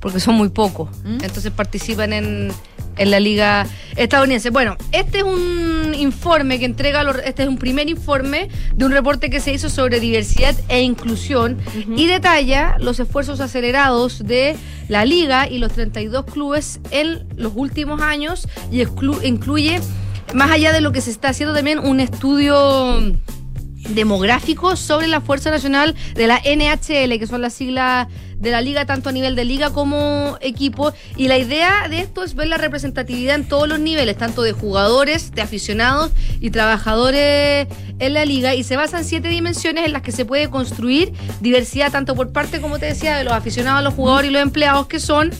Porque son muy pocos. Entonces participan en, en la liga estadounidense. Bueno, este es un informe que entrega, los- este es un primer informe de un reporte que se hizo sobre diversidad e inclusión y detalla los esfuerzos acelerados de la liga y los 32 clubes en los últimos años y exclu- incluye, más allá de lo que se está haciendo también, un estudio demográfico sobre la Fuerza Nacional de la NHL, que son las siglas de la liga, tanto a nivel de liga como equipo. Y la idea de esto es ver la representatividad en todos los niveles, tanto de jugadores, de aficionados y trabajadores en la liga. Y se basa en siete dimensiones en las que se puede construir diversidad, tanto por parte, como te decía, de los aficionados, los jugadores y los empleados, que son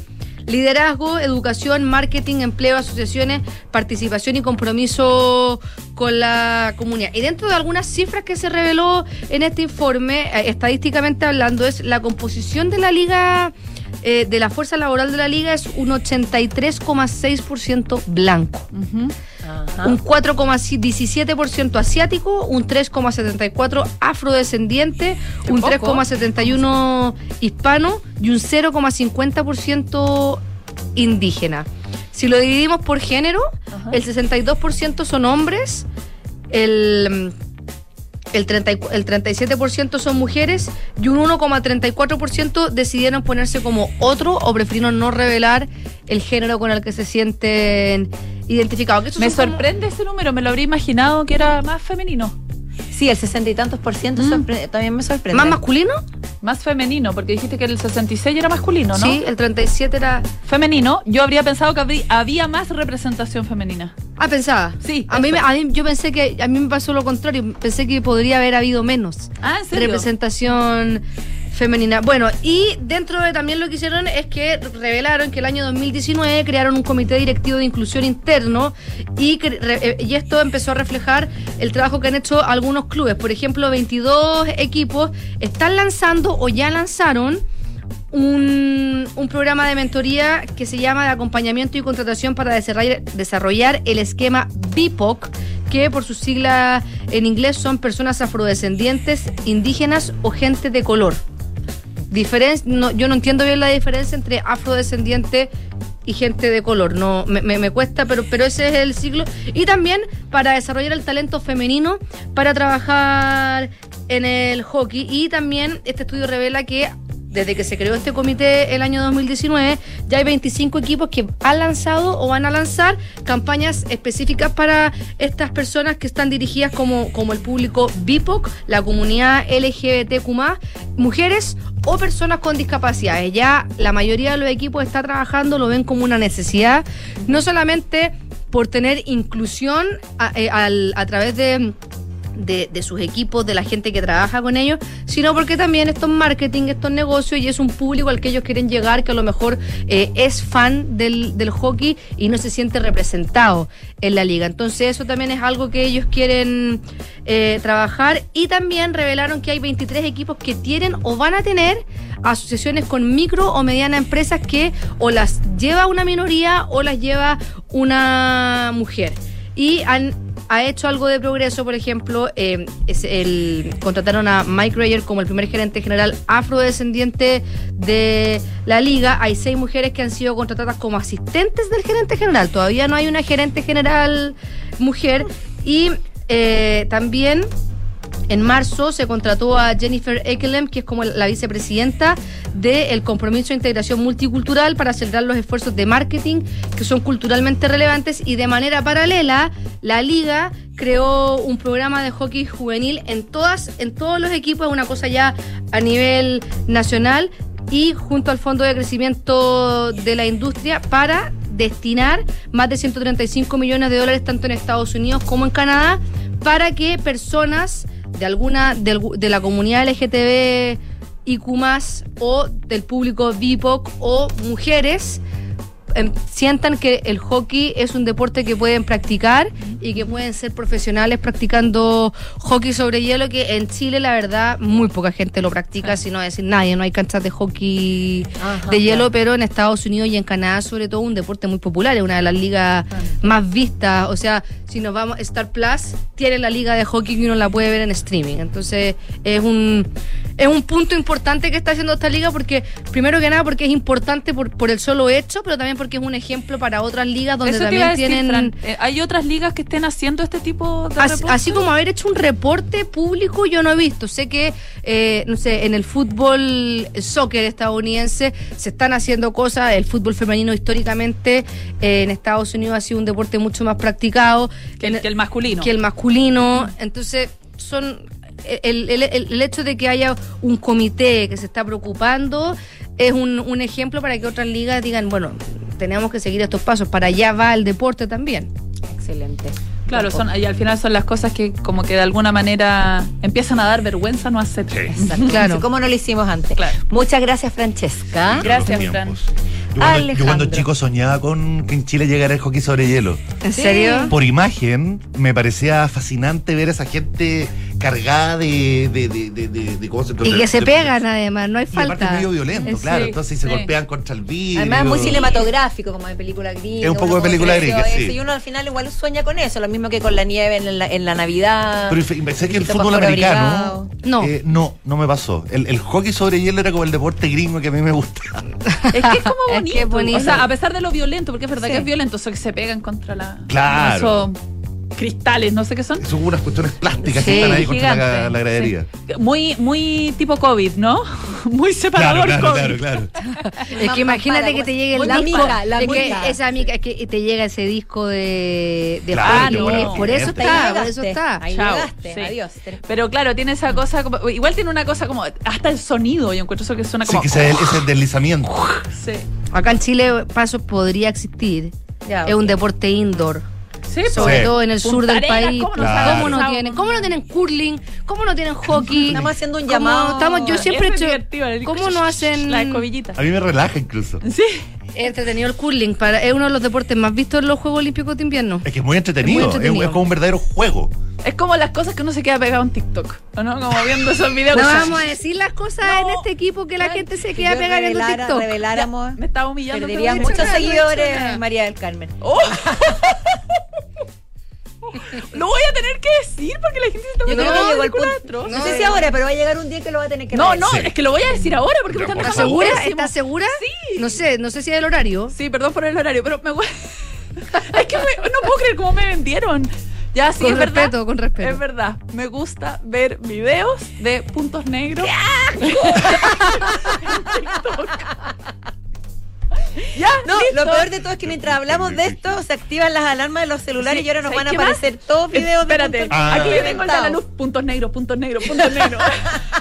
Liderazgo, educación, marketing, empleo, asociaciones, participación y compromiso con la comunidad. Y dentro de algunas cifras que se reveló en este informe, eh, estadísticamente hablando, es la composición de la liga, eh, de la fuerza laboral de la liga es un 83,6% blanco. Un 4,17% asiático, un 3,74% afrodescendiente, un poco. 3,71% hispano y un 0,50% indígena. Si lo dividimos por género, el 62% son hombres, el, el, 30 y cu- el 37% son mujeres y un 1,34% decidieron ponerse como otro o prefirieron no revelar el género con el que se sienten identificados. Que Me son sorprende ese número, me lo habría imaginado que era más femenino. Sí, el sesenta y tantos por ciento sorpre- también me sorprende. ¿Más masculino? Más femenino, porque dijiste que el 66 era masculino, ¿no? Sí, el 37 era. Femenino, yo habría pensado que había más representación femenina. Ah, pensaba. Sí. A mí, me- a mí yo pensé que a mí me pasó lo contrario, pensé que podría haber habido menos Ah, ¿en serio? representación femenina. Bueno, y dentro de también lo que hicieron es que revelaron que el año 2019 crearon un comité directivo de inclusión interno y, eh, y esto empezó a reflejar el trabajo que han hecho algunos clubes. Por ejemplo, 22 equipos están lanzando o ya lanzaron un, un programa de mentoría que se llama de acompañamiento y contratación para desarrollar, desarrollar el esquema BIPOC, que por sus siglas en inglés son personas afrodescendientes, indígenas o gente de color. Diferen- no, yo no entiendo bien la diferencia entre afrodescendiente y gente de color. No, me, me- me cuesta, pero, pero ese es el ciclo. Y también para desarrollar el talento femenino, para trabajar en el hockey. Y también este estudio revela que desde que se creó este comité el año 2019, ya hay 25 equipos que han lanzado o van a lanzar campañas específicas para estas personas que están dirigidas como, como el público BIPOC, la comunidad LGBTQ+, mujeres o personas con discapacidades. Ya la mayoría de los equipos está trabajando, lo ven como una necesidad, no solamente por tener inclusión a, eh, través de de, de sus equipos, de la gente que trabaja con ellos, sino porque también esto es marketing, esto es negocio y es un público al que ellos quieren llegar, que a lo mejor eh, es fan del, del hockey y no se siente representado en la liga. Entonces eso también es algo que ellos quieren eh, trabajar y también revelaron que hay 23 equipos que tienen o van a tener asociaciones con micro o mediana empresas que o las lleva una minoría o las lleva una mujer. Y han ha hecho algo de progreso, por ejemplo, eh, contrataron a Mike Rayer como el primer gerente general afrodescendiente de la liga. Hay seis mujeres que han sido contratadas como asistentes del gerente general. Todavía no hay una gerente general mujer. Y eh, también en marzo se contrató a Jennifer Ekelem, que es como la vicepresidenta del Compromiso de Integración Multicultural para acelerar los esfuerzos de marketing que son culturalmente relevantes. Y de manera paralela la liga creó un programa de hockey juvenil en todas en todos los equipos, una cosa ya a nivel nacional y junto al Fondo de Crecimiento de la Industria para destinar más de 135 millones de dólares tanto en Estados Unidos como en Canadá para que personas de alguna del- de, la comunidad LGTB IQ+, o del público BIPOC o mujeres em, sientan que el hockey es un deporte que pueden practicar y que pueden ser profesionales practicando hockey sobre hielo, que en Chile la verdad muy poca gente lo practica, si no decir nadie, no hay canchas de hockey Ajá, de hielo, claro. pero en Estados Unidos y en Canadá sobre todo un deporte muy popular, es una de las ligas más vistas, o sea, si nos vamos, Star Plus tiene la liga de hockey que uno la puede ver en streaming, entonces es un es un punto importante que está haciendo esta liga porque primero que nada porque es importante por, por el solo hecho, pero también porque es un ejemplo para otras ligas donde Eso también decir, tienen Fran. Eh, ¿Hay otras ligas que estén haciendo este tipo de Así, reportes? así como haber hecho un reporte público, yo no he visto. Sé que, eh, no sé, en el fútbol, el soccer estadounidense, se están haciendo cosas. El fútbol femenino, históricamente, eh, en Estados Unidos ha sido un deporte mucho más practicado que, el, que el masculino. que el masculino. Entonces, son. El, el- el- el hecho de que haya un comité que se está preocupando es un, un ejemplo para que otras ligas digan, bueno, tenemos que seguir estos pasos. Para allá va el deporte también. Excelente. Claro, son, y al final son las cosas que como que de alguna manera empiezan a dar vergüenza no hacer. Exacto. Claro. ¿Cómo no lo hicimos antes? Claro. Muchas gracias, Francesca. Gracias, Fran. Yo cuando, yo cuando Alejandro. chico soñaba con que en Chile llegara el hockey sobre hielo. ¿En serio? Por imagen, me parecía fascinante ver a esa gente cargada de, de, de, de, de- de cosas. Y que se de- pegan además, no hay Y aparte falta. es medio violento, Eh, claro. sí, Entonces se sí. golpean contra el vidrio. Además, muy cinematográfico, como de película gringa. Es un poco de película eso, sí. Y uno al final igual sueña con eso, lo mismo que con la nieve en la, en la Navidad. Pero pensé que el fútbol americano. abrigado. No. eh, no, no me pasó. El, el hockey sobre hielo era como el deporte gringo que a mí me gusta. Es que es como Es bonito. es bonito. O sea, a pesar de lo violento, porque es verdad Sí. que es violento, eso que se pegan contra la. Claro. Eso cristales, no sé qué son. Son unas cuestiones plásticas Sí, que están ahí contra la, gradería. Muy, muy tipo COVID, ¿no? Muy separador Claro, COVID. claro, claro, Es que imagínate que te llegue el La disco. mica, la es que esa mica, es que te llega ese disco de, de Claro, por eso está, por eso está. Ahí Chao. llegaste, Sí. adiós. Pero claro, tiene esa cosa como. Igual tiene una cosa como. Hasta el sonido, yo encuentro eso que suena Sí, como. que ese, ese deslizamiento. Sí. Acá en Chile paso podría existir. Ya, Es un deporte indoor. Sí, Sobre Sí. todo en el sur Punta del Arenas, país. ¿cómo no ¿Cómo, saben? no tienen? ¿Cómo no tienen curling? ¿Cómo no tienen hockey? Estamos haciendo un ¿Cómo llamado. Estamos, yo siempre he es hecho. ¿Cómo no hacen La escobillita. A mí me relaja incluso. Sí. entretenido el curling? Para, es uno de los deportes más vistos en los Juegos Olímpicos de Invierno. Es que es muy entretenido. Es Es, muy entretenido. es como un verdadero juego. Es como las cosas que uno se queda pegado en TikTok. ¿o ¿No? Como viendo esos videos. No vamos a decir las cosas en este equipo que la gente se queda pegada revelara- TikTok. reveláramos, Me estaba humillando. perderían muchos seguidores. María del Carmen. ¡Oh! Lo voy a tener que decir porque la gente se está Yo creo poniendo que llegó el punto. No sé si ahora, pero va a llegar un día que lo va a tener que No, no, es que lo voy a decir ahora porque me están por ¿Estás dejando segura? ¿Estás segura? Sí. No sé, no sé si es el horario. Sí, perdón por el horario, pero me voy- Es que me- no puedo creer cómo me vendieron. Ya, sí, Con es verdad. respeto, con respeto. Es verdad. Me gusta ver videos de puntos negros. ya, No, listo. lo peor de todo es que mientras hablamos de esto, se activan las alarmas de los celulares Sí, y ahora nos ¿sabes van a qué más? aparecer todos videos Espérate, de puntos Ah. aquí yo tengo el de la luz, puntos negros, puntos negros, puntos negros.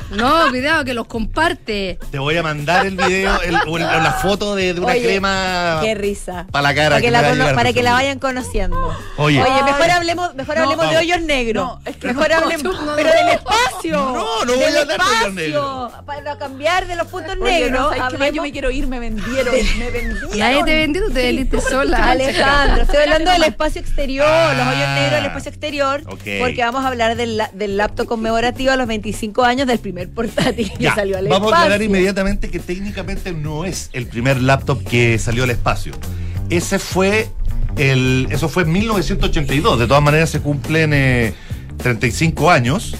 No, cuidado, que los comparte. Te voy a mandar el video el- o, el- o la foto de, de una Oye, crema Qué risa. para la cara. Para que, la, llegar para que vayan conociendo. Oye. Oye, mejor hablemos, mejor No, hablemos de hoyos negros. No, es que mejor no, hablemos, pero del espacio. No, no voy a hablar de hoyos negros. Para cambiar de los puntos negros. yo me quiero ir, me vendieron, me vendieron. Nadie te vendió, te vendiste sola. Alejandro, estoy hablando del espacio exterior, los hoyos negros del espacio exterior, porque vamos a hablar del, del laptop conmemorativo a los 25 años del primer portátil que Ya, salió al vamos espacio. a aclarar inmediatamente que técnicamente no es el primer laptop que salió al espacio. Ese fue el, eso fue en 1982. De todas maneras se cumplen eh, 35 años.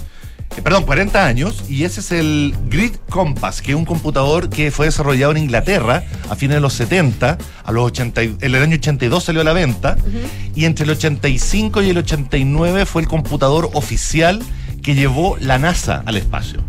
Eh, Perdón, 40 años, y ese es el Grid Compass, que es un computador que fue desarrollado en Inglaterra a fines de los 70, a los 80, y- en el año 82 salió a la venta, y entre el 85 y el 89 fue el computador oficial que llevó la NASA al espacio.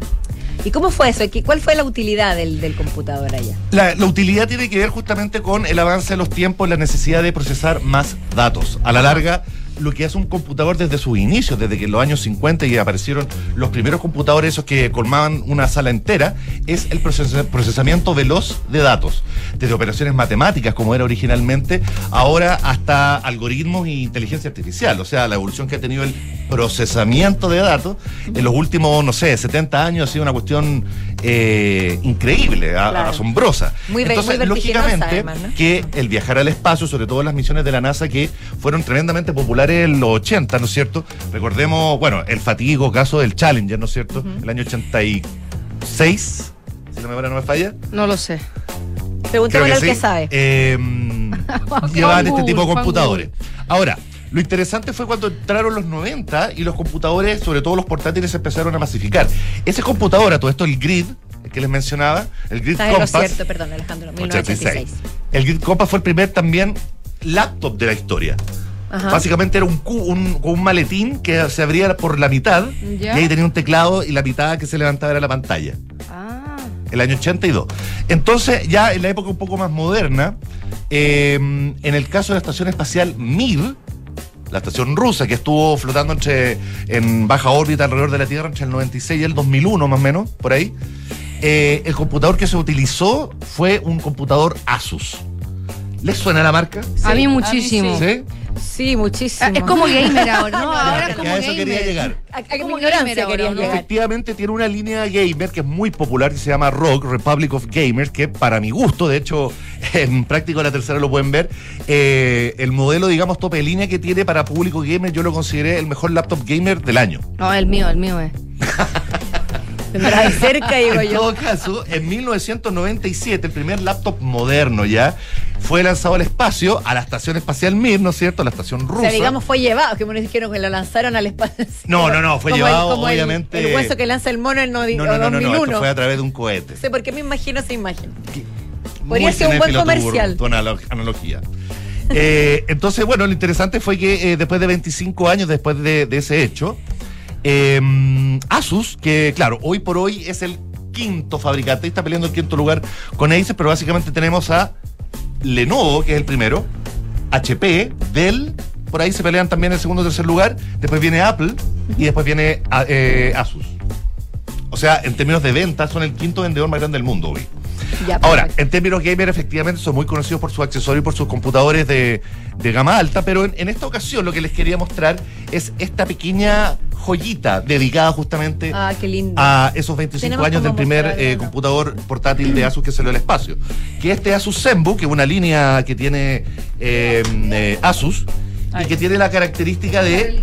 ¿Y cómo fue eso? ¿Qué- ¿Cuál fue la utilidad del, del computador allá? La, la utilidad tiene que ver justamente con el avance de los tiempos, la necesidad de procesar más datos. A la larga, lo que hace un computador desde sus inicios, desde que en los años 50 y aparecieron los primeros computadores, esos que colmaban una sala entera, es el procesa- procesamiento veloz de datos. Desde operaciones matemáticas, como era originalmente, ahora hasta algoritmos e inteligencia artificial. O sea, la evolución que ha tenido el procesamiento de datos en los últimos, no sé, 70 años ha sido una cuestión eh, increíble, a- asombrosa. Muy Entonces, muy lógicamente, además, ¿no? que el viajar al espacio, sobre todo las misiones de la NASA que fueron tremendamente populares en los 80, ¿no es cierto? Recordemos, bueno, el fatídico caso del Challenger, ¿no es cierto? El año 86, si la memoria no me falla. No lo sé. Preguntémosle al que sí. sabe. Eh, llevaban este tipo de computadores. Ahora, lo interesante fue cuando entraron los 90 y los computadores, sobre todo los portátiles, se empezaron a masificar. Ese computador, a todo esto, el Grid, el que les mencionaba, el Grid Compass, cierto, perdón, Alejandro, 86. 1986. El Grid Compass fue el primer también laptop de la historia. Ajá. Básicamente era un, un, un maletín que se abría por la mitad Ya. y ahí tenía un teclado y la mitad que se levantaba era la pantalla Ah. el año 82. Entonces, ya en la época un poco más moderna, eh, en el caso de la estación espacial Mir, la estación rusa que estuvo flotando entre en baja órbita alrededor de la Tierra entre el 96 y el 2001 más o menos, por ahí, eh, el computador que se utilizó fue un computador Asus. ¿Les suena la marca? a mí muchísimo. ¿Sí? Sí, muchísimo. Ah, Es como gamer ahora, ¿no? Ahora es como a eso gamer. quería llegar. A, a como gamer ahora, llegar. Efectivamente tiene una línea gamer que es muy popular que se llama ROG, Republic of Gamers, que para mi gusto, de hecho, en práctico de la tercera lo pueden ver, eh, el modelo, digamos, tope de línea que tiene para público gamer, yo lo consideré el mejor laptop gamer del año. No, el mío, el mío es. Ahí cerca, digo En yo. todo caso, en 1997, el primer laptop moderno ya fue lanzado al espacio, a la estación espacial Mir, ¿no es cierto? La estación O rusa. sea, digamos, fue llevado, que me dijeron que lo lanzaron al espacio. No, no, no, fue Como el- llevado, como obviamente- El, hueso que lanza el mono en no, no, no, no, no, no, 2001. esto fue a través de un cohete. No sé por qué me imagino esa imagen. Podría ser un buen tu- comercial. Tu, analogía. Eh, entonces, bueno, lo interesante fue que eh, después de 25 años después de, de ese hecho, eh, Asus, que claro, hoy por hoy es el quinto fabricante, está peleando el quinto lugar con Acer, pero básicamente tenemos a Lenovo, que es el primero, HP, Dell, por ahí se pelean también el segundo y tercer lugar, después viene Apple y después viene a- eh, Asus. O sea, en términos de ventas, son el quinto vendedor más grande del mundo hoy. Ya, Ahora, en términos gamer, efectivamente son muy conocidos por sus accesorios y por sus computadores de, de gama alta, pero en, en esta ocasión lo que les quería mostrar es esta pequeña joyita dedicada justamente Ah, a esos 25 Tenemos años del primer eh, computador portátil de Asus que salió al espacio. Que este Asus Zenbook, que es una línea que tiene eh, eh, Asus y que tiene la característica de...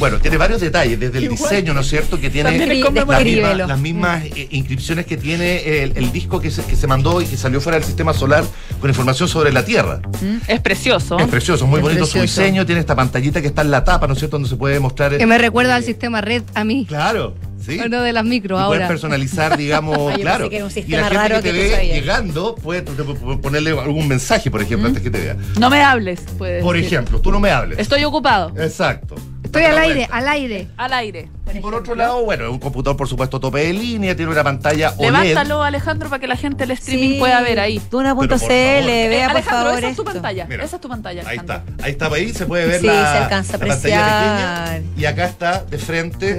Bueno, tiene varios detalles, desde el Igual. diseño, ¿no es cierto? Que tiene las mismas, las mismas, eh, inscripciones que tiene el, el disco que se, que se mandó y que salió fuera del sistema solar con información sobre la Tierra. Mm, Es precioso. Es precioso, muy Es bonito su diseño, tiene esta pantallita que está en la tapa, ¿no es cierto? Donde se puede mostrar... Que me recuerda al sistema red a mí. Claro, sí. Uno de las micro Y puedes ahora. personalizar, digamos, claro. que un y la gente raro que te que ve llegando, puede puedes ponerle algún mensaje, por ejemplo, antes que te vea. No me hables, puedes Por decir. ejemplo, tú no me hables. Estoy ocupado. Exacto. Estoy al aire, al aire. Al aire. Y por otro lado, bueno, es un computador, por supuesto, tope de línea, tiene una pantalla OLED. Levántalo, Alejandro, para que la gente del streaming pueda ver ahí. Duna.cl, por favor. vea por Alejandro, favor esa es tu pantalla. Mira. Esa es tu pantalla, Ahí está, ahí está, ahí se puede ver Sí, la, se alcanza a la pantalla apreciar. pequeña. Y acá está de frente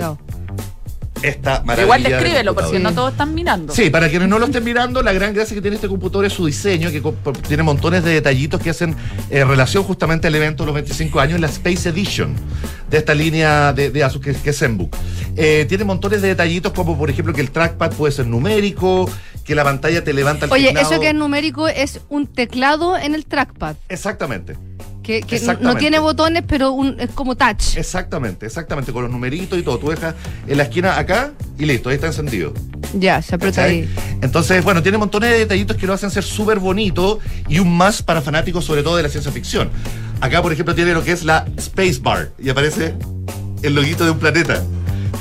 esta maravilla. Igual de descríbelo, por si computador. no todos están mirando. Sí, para quienes no lo estén mirando, la gran gracia que tiene este computador es su diseño, que tiene montones de detallitos que hacen eh, relación justamente al evento de los 25 años, la Space Edition de esta línea de, de Asus, que, que es Zenbook. Eh, tiene montones de detallitos, como por ejemplo que el trackpad puede ser numérico, que la pantalla te levanta el Oye, teclado. eso que es numérico es un teclado en el trackpad. Exactamente. Que, que no- tiene botones, pero un, es como touch. Exactamente, exactamente, con los numeritos y todo. Tú dejas en la esquina acá y listo, ahí está encendido. Ya, se aprieta ¿Cachai? ahí. Entonces, bueno, tiene montones de detallitos que lo hacen ser súper bonito y un más para fanáticos, sobre todo de la ciencia ficción. Acá, por ejemplo, tiene lo que es la Space Bar y aparece el loguito de un planeta.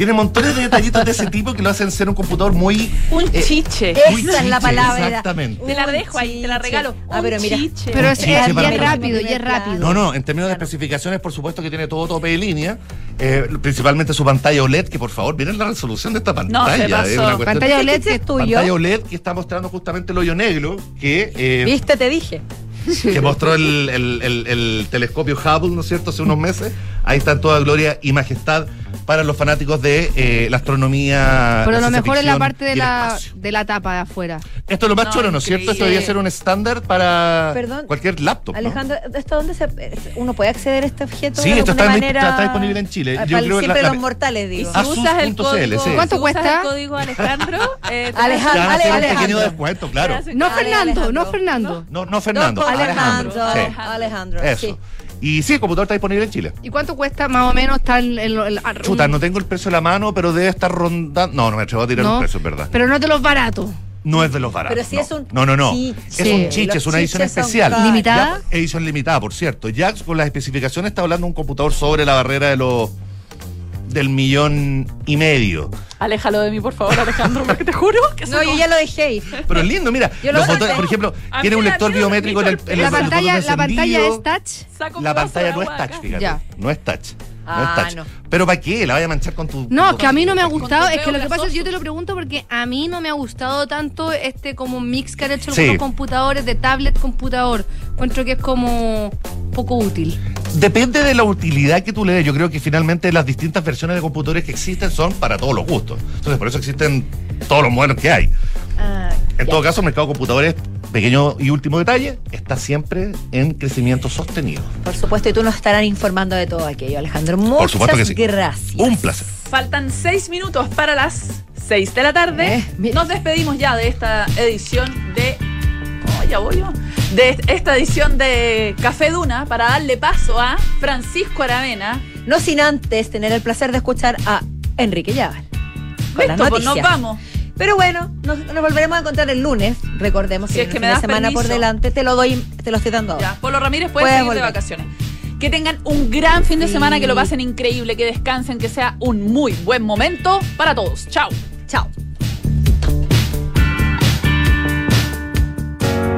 Tiene montones de detallitos de ese tipo que lo hacen ser un computador muy. Un eh, chiche. muy Esa es la chiche, palabra. Exactamente. Te la dejo ahí, te la regalo. Ah, Un pero mira. chiche. Pero es, mí. rápido, y es rápido. No, no, en términos de especificaciones, por supuesto que tiene todo tope de línea. eh, principalmente su pantalla OLED, que por favor, miren la resolución de esta pantalla. se pasó. cuestión- Pantalla OLED ¿Este que es tuyo? Pantalla OLED que está mostrando justamente el hoyo negro que, eh, ¿Viste? Te dije. que mostró el, el- el- el telescopio Hubble, ¿no es cierto?, hace unos meses. Ahí está en toda gloria y majestad para los fanáticos de eh, la astronomía. Pero la lo mejor es la parte de la, de la tapa de afuera. Esto es lo más No, chulo, ¿no es cierto? Esto debería ser un estándar para Perdón. cualquier laptop. ¿no? Alejandro, ¿esto dónde se, uno puede acceder a este objeto? Sí, de esto está en- manera? está- está disponible en Chile. Ah, Yo para creo que siempre la- la- los mortales, Y digo. si usas el Asus.cl, código, sí. ¿Cuánto si usas cuesta? el código Alejandro, eh, Alejandro, Ale- descuento, claro. No Fernando, Alejandro. no Fernando. No, no Fernando, No, Alejandro. Alejandro. Sí. Alejandro, Eso. Y sí, el computador está disponible en Chile. ¿Y cuánto cuesta más o menos estar en el, el- el- Chuta, no tengo el precio en la mano, pero debe estar rondando. No, no me atrevo a tirar No, un precio, es verdad. Pero no de los baratos. No es de los baratos. Pero sí no. es un No, no, no. chiche. Es un chiche, Los es una edición son especial. ¿Limitada? Ya, edición limitada, por cierto. Ya con las especificaciones está hablando un computador sobre la barrera de los del millón y medio. Aléjalo de mí, por favor, Alejandro, porque te juro que No, yo ya lo dejé ahí. Pero es lindo, mira. Yo los sé. botones, por ejemplo, A tiene un lector biométrico en el, en La el pantalla, la pantalla es touch. Saco un La pantalla no es touch, acá. fíjate. Ya. No es touch. No Ah, es touch. no. Pero ¿para qué? La vaya a manchar con tu. No, con que a mí no me ha gustado. Es que lo que pasa es que yo te lo pregunto porque a mí no me ha gustado tanto este como mix que han hecho Sí. algunos computadores de tablet computador. Encuentro que es como poco útil. Depende de la utilidad que tú le des. Yo creo que finalmente las distintas versiones de computadores que existen son para todos los gustos. Entonces, por eso existen todos los modelos que hay. Ah, En ya. todo caso, el mercado de computadores, pequeño y último detalle, está siempre en crecimiento sostenido. Por supuesto, y tú nos estarás informando de todo aquello, Alejandro. Muchas Por supuesto que sí. gracias. Un placer. Faltan seis minutos para las seis de la tarde. Eh. Nos despedimos ya de esta edición de. Oh, ya voy yo. De esta edición de Café Duna para darle paso a Francisco Aravena. No sin antes tener el placer de escuchar a Enrique las Listo, pues nos vamos. Pero bueno, nos, nos volveremos a encontrar el lunes. Recordemos Si que es que me das semana por delante. Te lo doy, te lo estoy dando. Ya, Polo Ramírez puede seguir de vacaciones. Que tengan un gran fin de Sí. semana, que lo pasen increíble, que descansen, que sea un muy buen momento para todos. Chao.